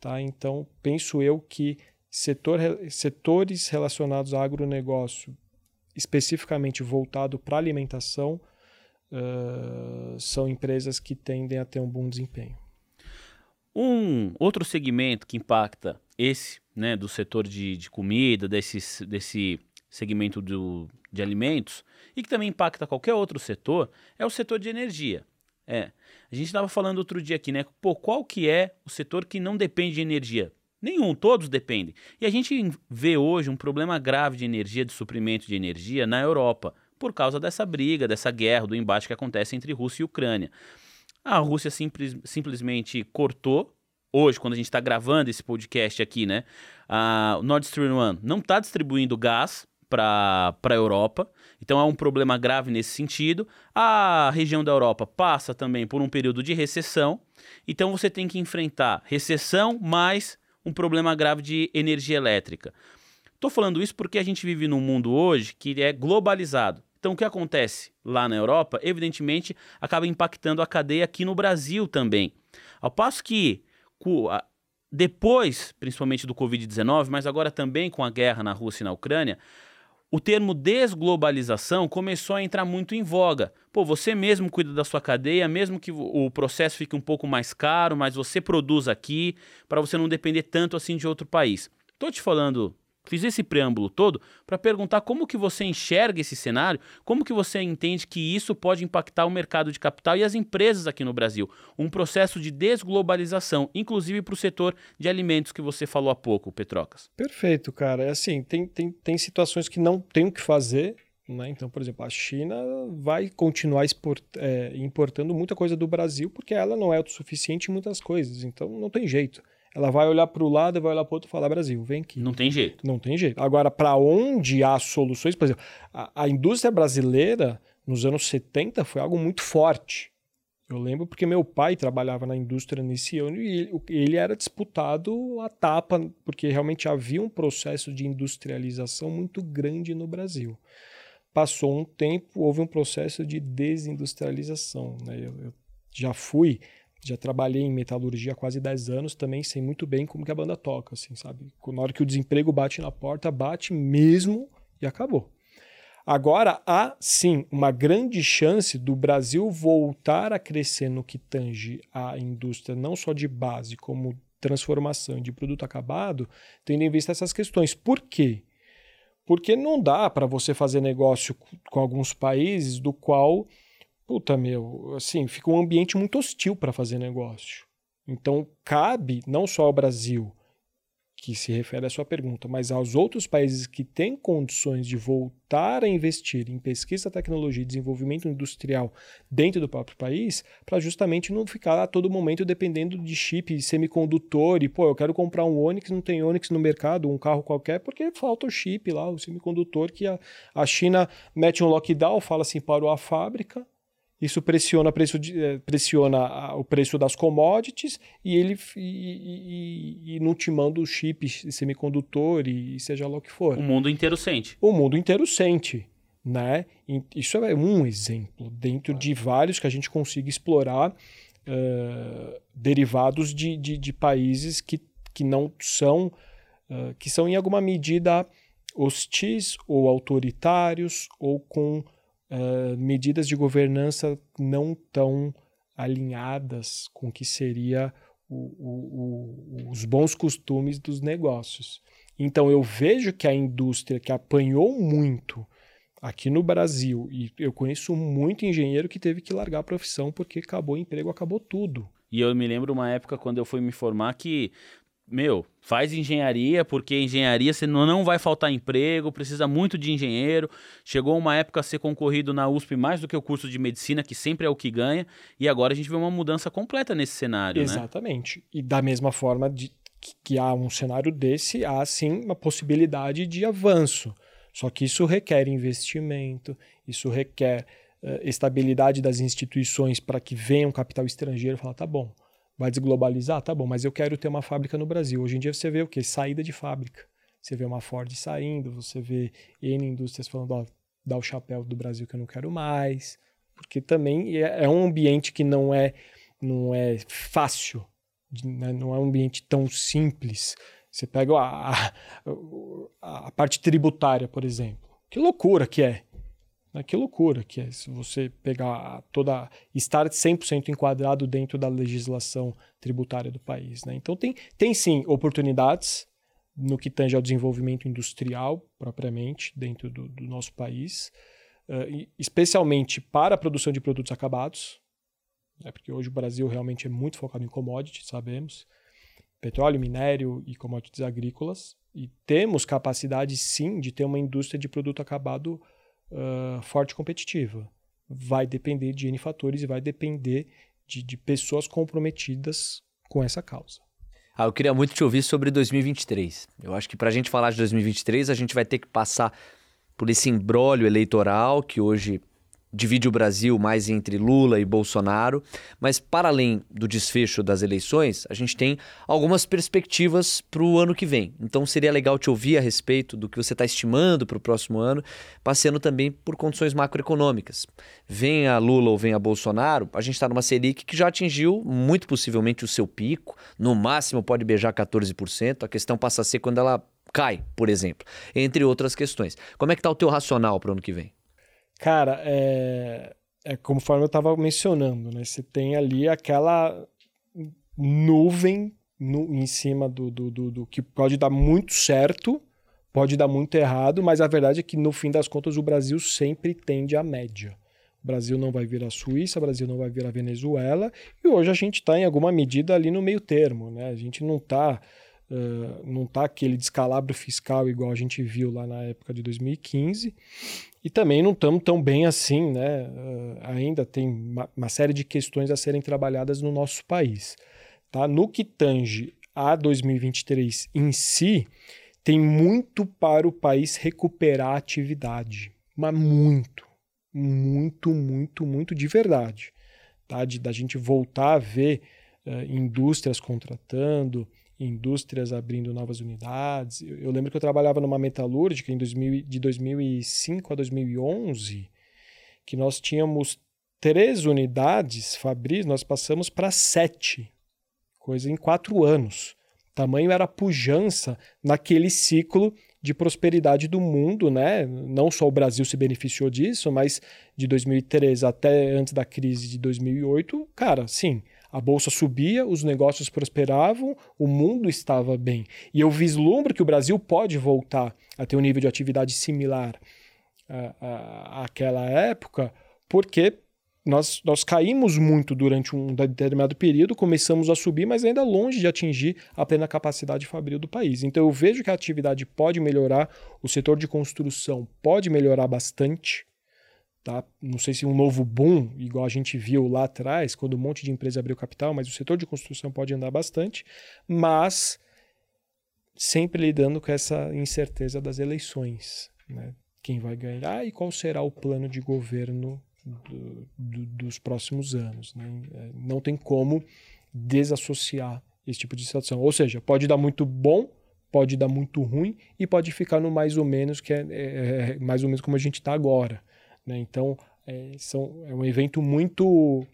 Tá? Então, penso eu que setor, setores relacionados ao agronegócio, especificamente voltado para alimentação, uh, são empresas que tendem a ter um bom desempenho. Um outro segmento que impacta esse, né, do setor de, de comida, desse, desse segmento do, de alimentos, e que também impacta qualquer outro setor, é o setor de energia. É. A gente estava falando outro dia aqui, né? Pô, qual que é o setor que não depende de energia? Nenhum, todos dependem. E a gente vê hoje um problema grave de energia, de suprimento de energia na Europa, por causa dessa briga, dessa guerra, do embate que acontece entre Rússia e Ucrânia. A Rússia simples, simplesmente cortou. Hoje, quando a gente está gravando esse podcast aqui, né? A Nord Stream 1 não está distribuindo gás para a Europa. Então é um problema grave nesse sentido. A região da Europa passa também por um período de recessão. Então você tem que enfrentar recessão mais um problema grave de energia elétrica. Estou falando isso porque a gente vive num mundo hoje que é globalizado. Então, o que acontece lá na Europa, evidentemente, acaba impactando a cadeia aqui no Brasil também. Ao passo que, depois, principalmente do Covid-19, mas agora também com a guerra na Rússia e na Ucrânia, o termo desglobalização começou a entrar muito em voga. Pô, você mesmo cuida da sua cadeia, mesmo que o processo fique um pouco mais caro, mas você produz aqui, para você não depender tanto assim de outro país. Estou te falando Fiz esse preâmbulo todo para perguntar como que você enxerga esse cenário, como que você entende que isso pode impactar o mercado de capital e as empresas aqui no Brasil. Um processo de desglobalização, inclusive para o setor de alimentos que você falou há pouco, Petrocas. Perfeito, cara. É assim, tem, tem, tem situações que não tem o que fazer, né? Então, por exemplo, a China vai continuar export, é, importando muita coisa do Brasil porque ela não é autossuficiente em muitas coisas, então não tem jeito. Ela vai olhar para o lado e vai olhar para o outro e falar: Brasil, vem aqui. Não tem jeito. Não tem jeito. Agora, para onde há soluções, por exemplo, a, a, indústria brasileira nos anos 70 foi algo muito forte. Eu lembro porque meu pai trabalhava na indústria nesse ano e ele, ele era disputado a tapa, porque realmente havia um processo de industrialização muito grande no Brasil. Passou um tempo, houve um processo de desindustrialização. Né? Eu, eu já fui já trabalhei em metalurgia há quase 10 anos, também sei muito bem como que a banda toca, assim, sabe? Na hora que o desemprego bate na porta, bate mesmo e acabou. Agora há sim uma grande chance do Brasil voltar a crescer no que tange a indústria, não só de base, como transformação de produto acabado, tendo em vista essas questões. Por quê? Porque não dá para você fazer negócio com alguns países do qual puta meu, assim, fica um ambiente muito hostil para fazer negócio. Então, cabe não só ao Brasil, que se refere à sua pergunta, mas aos outros países que têm condições de voltar a investir em pesquisa, tecnologia e desenvolvimento industrial dentro do próprio país, para justamente não ficar a todo momento dependendo de chip, semicondutor, e pô, eu quero comprar um Onix, não tem Onix no mercado, um carro qualquer, porque falta o chip lá, o semicondutor, que a, a China mete um lockdown, fala assim, parou a fábrica, isso pressiona, preço de, pressiona o preço das commodities e ele e, e, e não te manda o chip semicondutor e seja lá o que for. O mundo inteiro sente. O mundo inteiro sente. Né? Isso é um exemplo dentro de vários que a gente consiga explorar uh, derivados de, de, de países que que não são, uh, que são em alguma medida hostis ou autoritários ou com uh, medidas de governança não tão alinhadas com o que seria o, o, os bons costumes dos negócios. Então eu vejo que a indústria que apanhou muito aqui no Brasil, e eu conheço muito engenheiro que teve que largar a profissão porque acabou o emprego, acabou tudo. E eu me lembro uma época quando eu fui me formar que meu, faz engenharia, porque engenharia você não vai faltar emprego, precisa muito de engenheiro. Chegou uma época a ser concorrido na USP mais do que o curso de medicina, que sempre é o que ganha, e agora a gente vê uma mudança completa nesse cenário. Né? Exatamente. Né? E da mesma forma de, que há um cenário desse, há sim uma possibilidade de avanço. Só que isso requer investimento, isso requer uh, estabilidade das instituições para que venha um capital estrangeiro e falar, tá bom Vai desglobalizar? Tá bom, mas eu quero ter uma fábrica no Brasil. Hoje em dia você vê o quê? Saída de fábrica. Você vê uma Ford saindo, você vê N indústrias falando, ó, dá o chapéu do Brasil que eu não quero mais. Porque também é, é um ambiente que não é, não é fácil, né? não é um ambiente tão simples. Você pega a, a, a parte tributária, por exemplo. Que loucura que é. Né? Que loucura que é se você pegar toda. estar 100% enquadrado dentro da legislação tributária do país. Né? Então, tem, tem sim oportunidades no que tange ao desenvolvimento industrial, propriamente, dentro do, do nosso país, uh, especialmente para a produção de produtos acabados, né? porque hoje o Brasil realmente é muito focado em commodities, sabemos petróleo, minério e commodities agrícolas. E temos capacidade, sim, de ter uma indústria de produto acabado uh, forte competitiva. Vai depender de N fatores e vai depender de, de pessoas comprometidas com essa causa. Ah, eu queria muito te ouvir sobre 2023. Eu acho que para a gente falar de 2023, a gente vai ter que passar por esse embrólio eleitoral que hoje divide o Brasil mais entre Lula e Bolsonaro, mas para além do desfecho das eleições, a gente tem algumas perspectivas para o ano que vem. Então seria legal te ouvir a respeito do que você está estimando para o próximo ano, passeando também por condições macroeconômicas. Venha Lula ou venha Bolsonaro, a gente está numa Selic que já atingiu muito possivelmente o seu pico, no máximo pode beijar 14%, a questão passa a ser quando ela cai, por exemplo, entre outras questões. Como é que está o teu racional para o ano que vem? Cara, é, é conforme eu estava mencionando, né? Você tem ali aquela nuvem no, em cima do, do, do, do, que pode dar muito certo, pode dar muito errado, mas a verdade é que no fim das contas o Brasil sempre tende à média. O Brasil não vai vir a Suíça, o Brasil não vai vir a Venezuela, e hoje a gente está em alguma medida ali no meio termo, né? A gente não está Uh, não tá aquele descalabro fiscal igual a gente viu lá na época de 2015 e também não estamos tão bem assim, né? Uh, ainda tem uma, uma, série de questões a serem trabalhadas no nosso país. Tá? No que tange a 2023 em si, tem muito para o país recuperar a atividade, mas muito, muito, muito, muito de verdade. Tá? De, da gente voltar a ver uh, indústrias contratando, indústrias abrindo novas unidades. Eu, eu, lembro que eu trabalhava numa metalúrgica em 2000, de 2005 a 2011, que nós tínhamos três unidades fabris, nós passamos para sete, coisa em quatro anos. Tamanho era pujança naquele ciclo de prosperidade do mundo, né? Não só o Brasil se beneficiou disso, mas de 2003 até antes da crise de 2008, cara, sim, a bolsa subia, os negócios prosperavam, o mundo estava bem. E eu vislumbro que o Brasil pode voltar a ter um nível de atividade similar à, àquela época, porque nós, nós caímos muito durante um determinado período, começamos a subir, mas ainda longe de atingir a plena capacidade fabril do país. Então eu vejo que a atividade pode melhorar, o setor de construção pode melhorar bastante, Tá? Não sei se um novo boom, igual a gente viu lá atrás, quando um monte de empresa abriu capital, mas o setor de construção pode andar bastante, mas sempre lidando com essa incerteza das eleições. Né? Quem vai ganhar e qual será o plano de governo do, do, dos próximos anos. Né? É, não tem como desassociar esse tipo de situação. Ou seja, pode dar muito bom, pode dar muito ruim e pode ficar no mais ou menos, que é, é, é mais ou menos como a gente está agora. Né? Então, é, são, é um evento muito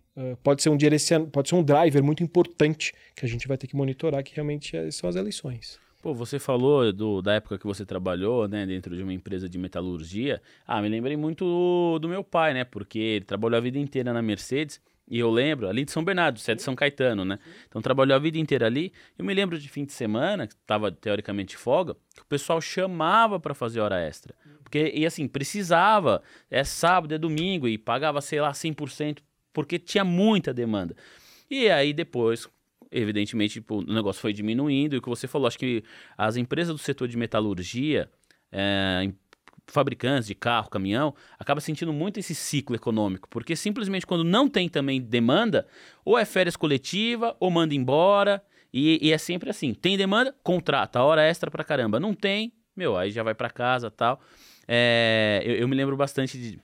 pode ser um direcion... pode ser um driver muito importante que a gente vai ter que monitorar, que realmente é, são as eleições. Pô, você falou do, da época que você trabalhou, né, dentro de uma empresa de metalurgia. Ah, me lembrei muito do, do meu pai, né, porque ele trabalhou a vida inteira na Mercedes. E eu lembro, ali de São Bernardo, você é de São Caetano, né? Então trabalhou a vida inteira ali. Eu me lembro de fim de semana, que estava teoricamente folga, que o pessoal chamava para fazer hora extra. Porque, e assim, precisava. É sábado, é domingo, e pagava, sei lá, 100%, porque tinha muita demanda. E aí depois, evidentemente, tipo, o negócio foi diminuindo. E o que você falou, acho que as empresas do setor de metalurgia, é, fabricantes de carro, caminhão, acaba sentindo muito esse ciclo econômico, porque simplesmente quando não tem também demanda, ou é férias coletiva, ou manda embora, e, e é sempre assim. Tem demanda, contrata, hora extra pra caramba. Não tem, meu, aí já vai para casa tal. É, eu, eu me lembro bastante de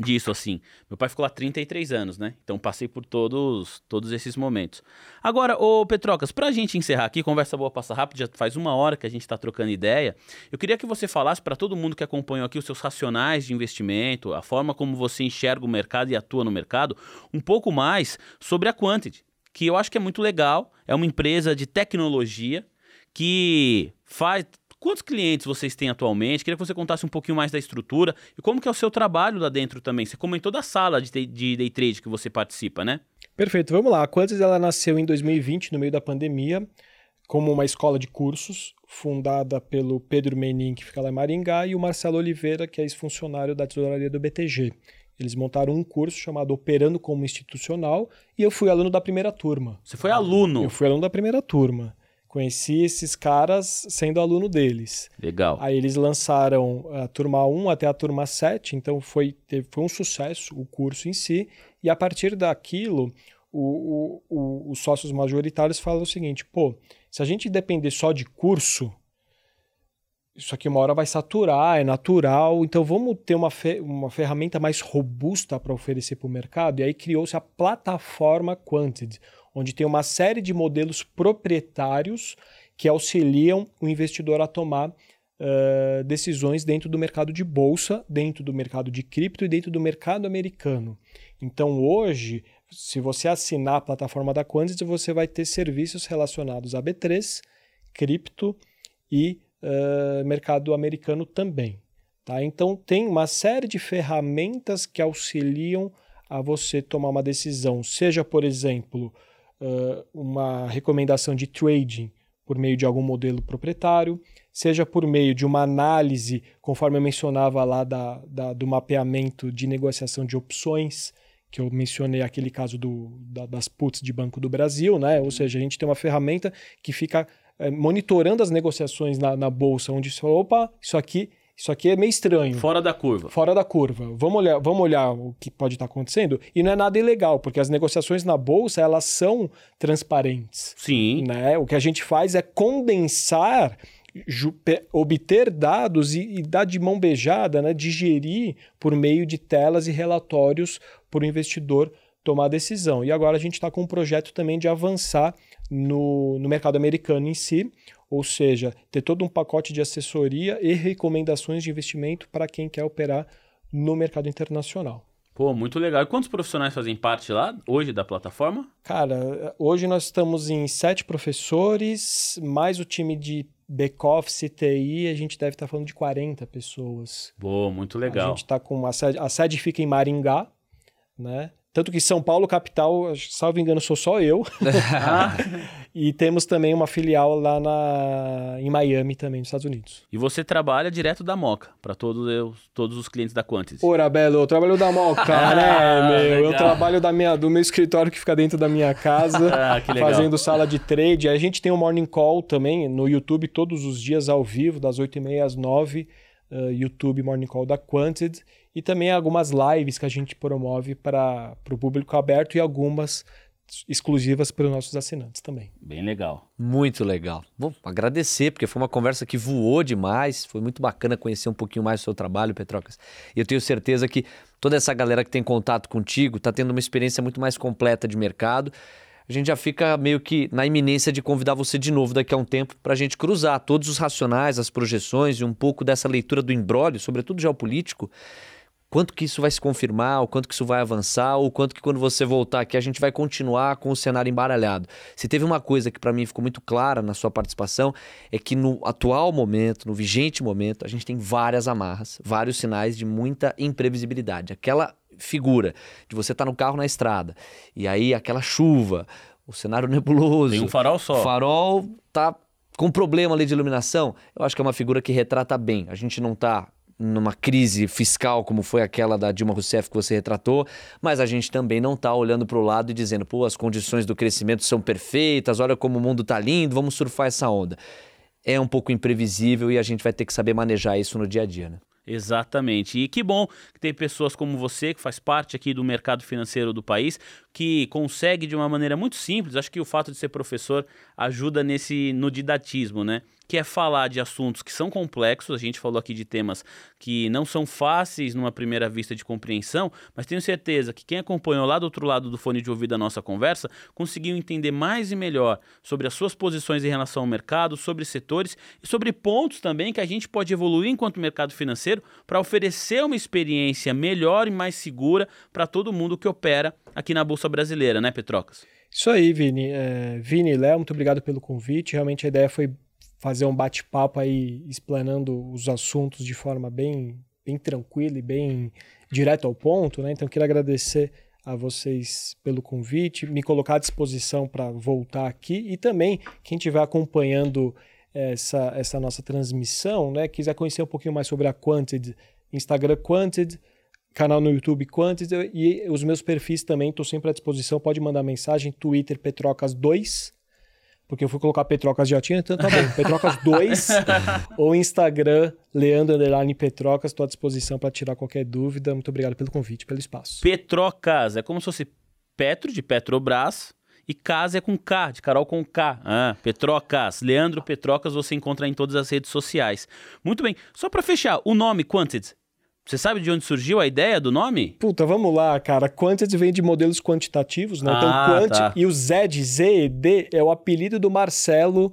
disso, assim. Meu pai ficou lá 33 anos, né? Então passei por todos, todos esses momentos. Agora, ô Petrocas, pra gente encerrar aqui, conversa boa passa rápido, já faz uma hora que a gente tá trocando ideia. Eu queria que você falasse para todo mundo que acompanhou aqui os seus racionais de investimento, a forma como você enxerga o mercado e atua no mercado, um pouco mais sobre a Quantity, que eu acho que é muito legal, é uma empresa de tecnologia que faz Quantos clientes vocês têm atualmente? Queria que você contasse um pouquinho mais da estrutura e como que é o seu trabalho lá dentro também. Você comentou da sala de, de day trade que você participa, né? Perfeito, vamos lá. A Quantas ela nasceu em 2020, no meio da pandemia, como uma escola de cursos, fundada pelo Pedro Menin, que fica lá em Maringá, e o Marcelo Oliveira, que é ex-funcionário da tesouraria do BTG. Eles montaram um curso chamado Operando como Institucional e eu fui aluno da primeira turma. Você foi aluno? Eu fui aluno da primeira turma. Conheci esses caras sendo aluno deles. Legal. Aí eles lançaram a turma 1 até a turma 7, então foi, teve, foi um sucesso o curso em si. E a partir daquilo, o, o, o, os sócios majoritários falam o seguinte: pô, se a gente depender só de curso, isso aqui uma hora vai saturar, é natural, então vamos ter uma, fe uma ferramenta mais robusta para oferecer para o mercado. E aí criou-se a plataforma Quanted onde tem uma série de modelos proprietários que auxiliam o investidor a tomar uh, decisões dentro do mercado de bolsa, dentro do mercado de cripto e dentro do mercado americano. Então, hoje, se você assinar a plataforma da Quantity, você vai ter serviços relacionados a B3, cripto e uh, mercado americano também. Tá? Então, tem uma série de ferramentas que auxiliam a você tomar uma decisão, seja, por exemplo, uh, uma recomendação de trading por meio de algum modelo proprietário, seja por meio de uma análise, conforme eu mencionava lá da, da do mapeamento de negociação de opções, que eu mencionei aquele caso do, da, das puts de Banco do Brasil, né? ou seja, a gente tem uma ferramenta que fica é, monitorando as negociações na, na bolsa, onde você fala, opa, isso aqui isso aqui é meio estranho. Fora da curva. Fora da curva. Vamos olhar, vamos olhar o que pode estar acontecendo. E não é nada ilegal, porque as negociações na bolsa elas são transparentes. Sim. Né? O que a gente faz é condensar obter dados e, e, dar de mão beijada, né, digerir por meio de telas e relatórios para o investidor tomar decisão. E agora a gente está com um projeto também de avançar no, no mercado americano em si, ou seja, ter todo um pacote de assessoria e recomendações de investimento para quem quer operar no mercado internacional. Pô, muito legal. E quantos profissionais fazem parte lá hoje da plataforma? Cara, hoje nós estamos em sete professores, mais o time de back-office, TI, a gente deve estar falando de 40 pessoas. Pô, muito legal. A gente está com a sede, a sede fica em Maringá, né? Tanto que São Paulo, capital, salvo engano, sou só eu. [laughs] [laughs] e temos também uma filial lá na, em Miami, também, nos Estados Unidos. E você trabalha direto da Moca, para todos, todos os clientes da Quantity. Ora, Belo, eu trabalho da Moca, [laughs] né, meu? Eu trabalho da minha, do meu escritório que fica dentro da minha casa, [laughs] ah, fazendo sala de trade. A gente tem um morning call também no YouTube, todos os dias ao vivo, das 8h30 às 9 uh, YouTube Morning Call da Quanted e também algumas lives que a gente promove para o público aberto e algumas exclusivas para os nossos assinantes também. Bem legal. Muito legal. Bom, agradecer, porque foi uma conversa que voou demais. Foi muito bacana conhecer um pouquinho mais do seu trabalho, Petrocas. E eu tenho certeza que toda essa galera que tem contato contigo está tendo uma experiência muito mais completa de mercado. A gente já fica meio que na iminência de convidar você de novo daqui a um tempo para a gente cruzar todos os racionais, as projeções e um pouco dessa leitura do embrólio, sobretudo geopolítico, quanto que isso vai se confirmar, o quanto que isso vai avançar, ou quanto que quando você voltar aqui a gente vai continuar com o cenário embaralhado. Se teve uma coisa que para mim ficou muito clara na sua participação, é que no atual momento, no vigente momento, a gente tem várias amarras, vários sinais de muita imprevisibilidade. Aquela figura de você estar tá no carro na estrada e aí aquela chuva, o cenário [laughs] nebuloso. Tem um farol só. O farol tá com problema ali de iluminação. Eu acho que é uma figura que retrata bem. A gente não está numa crise fiscal como foi aquela da Dilma Rousseff que você retratou, mas a gente também não está olhando para o lado e dizendo, pô, as condições do crescimento são perfeitas, olha como o mundo está lindo, vamos surfar essa onda. É um pouco imprevisível e a gente vai ter que saber manejar isso no dia a dia, né? Exatamente. E que bom que tem pessoas como você, que faz parte aqui do mercado financeiro do país, que consegue de uma maneira muito simples. Acho que o fato de ser professor ajuda nesse no didatismo, né? que é falar de assuntos que são complexos. A gente falou aqui de temas que não são fáceis numa primeira vista de compreensão, mas tenho certeza que quem acompanhou lá do outro lado do fone de ouvido a nossa conversa conseguiu entender mais e melhor sobre as suas posições em relação ao mercado, sobre setores e sobre pontos também que a gente pode evoluir enquanto mercado financeiro para oferecer uma experiência melhor e mais segura para todo mundo que opera aqui na Bolsa Brasileira, né, Petrocas? Isso aí, Vini. É, Vini, Léo, muito obrigado pelo convite. Realmente a ideia foi fazer um bate-papo aí explanando os assuntos de forma bem, bem tranquila e bem direto ao ponto, né? Então queria agradecer a vocês pelo convite, me colocar à disposição para voltar aqui e também quem estiver acompanhando essa, essa nossa transmissão, né, quiser conhecer um pouquinho mais sobre a Quanted, Instagram Quanted, canal no YouTube Quanted e os meus perfis também estou sempre à disposição, pode mandar mensagem, Twitter Petrocas2 porque eu fui colocar Petrocas já tinha, então tá bom. [laughs] Petrocas 2 ou Instagram, Leandro Underline Petrocas, estou à disposição para tirar qualquer dúvida. Muito obrigado pelo convite, pelo espaço. Petrocas, é como se fosse Petro, de Petrobras, e Casa é com K, de Carol com K. Ah, Petrocas, Leandro Petrocas, você encontra em todas as redes sociais. Muito bem, só para fechar, o nome Quanted você sabe de onde surgiu a ideia do nome? Puta, vamos lá, cara. Quantity vem de modelos quantitativos, né? Então, ah, então, Quant tá. e o Z Z, D, é o apelido do Marcelo,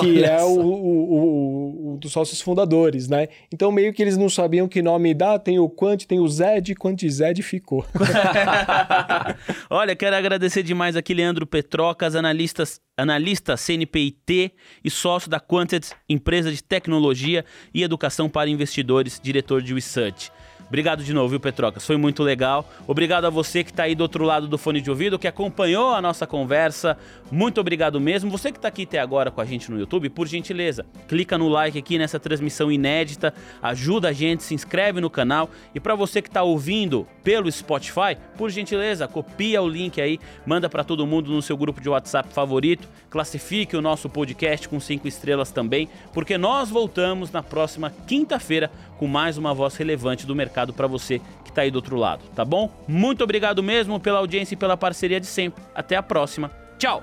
que é o, o, o, o, dos sócios fundadores, né? Então, meio que eles não sabiam que nome dá. Tem o Quant, tem o Zed, Quant Zed ficou. [laughs] Olha, quero agradecer demais aqui, Leandro Petrocas, analistas analista CNPIT e sócio da Quanted, empresa de tecnologia e educação para investidores, diretor de Research. Obrigado de novo, viu, Petrocas? Foi muito legal. Obrigado a você que está aí do outro lado do fone de ouvido, que acompanhou a nossa conversa. Muito obrigado mesmo. Você que está aqui até agora com a gente no YouTube, por gentileza, clica no like aqui nessa transmissão inédita, ajuda a gente, se inscreve no canal. E para você que está ouvindo pelo Spotify, por gentileza, copia o link aí, manda para todo mundo no seu grupo de WhatsApp favorito, classifique o nosso podcast com cinco estrelas também, porque nós voltamos na próxima quinta-feira com mais uma voz relevante do mercado para você que está aí do outro lado, tá bom? Muito obrigado mesmo pela audiência e pela parceria de sempre. Até a próxima. Tchau!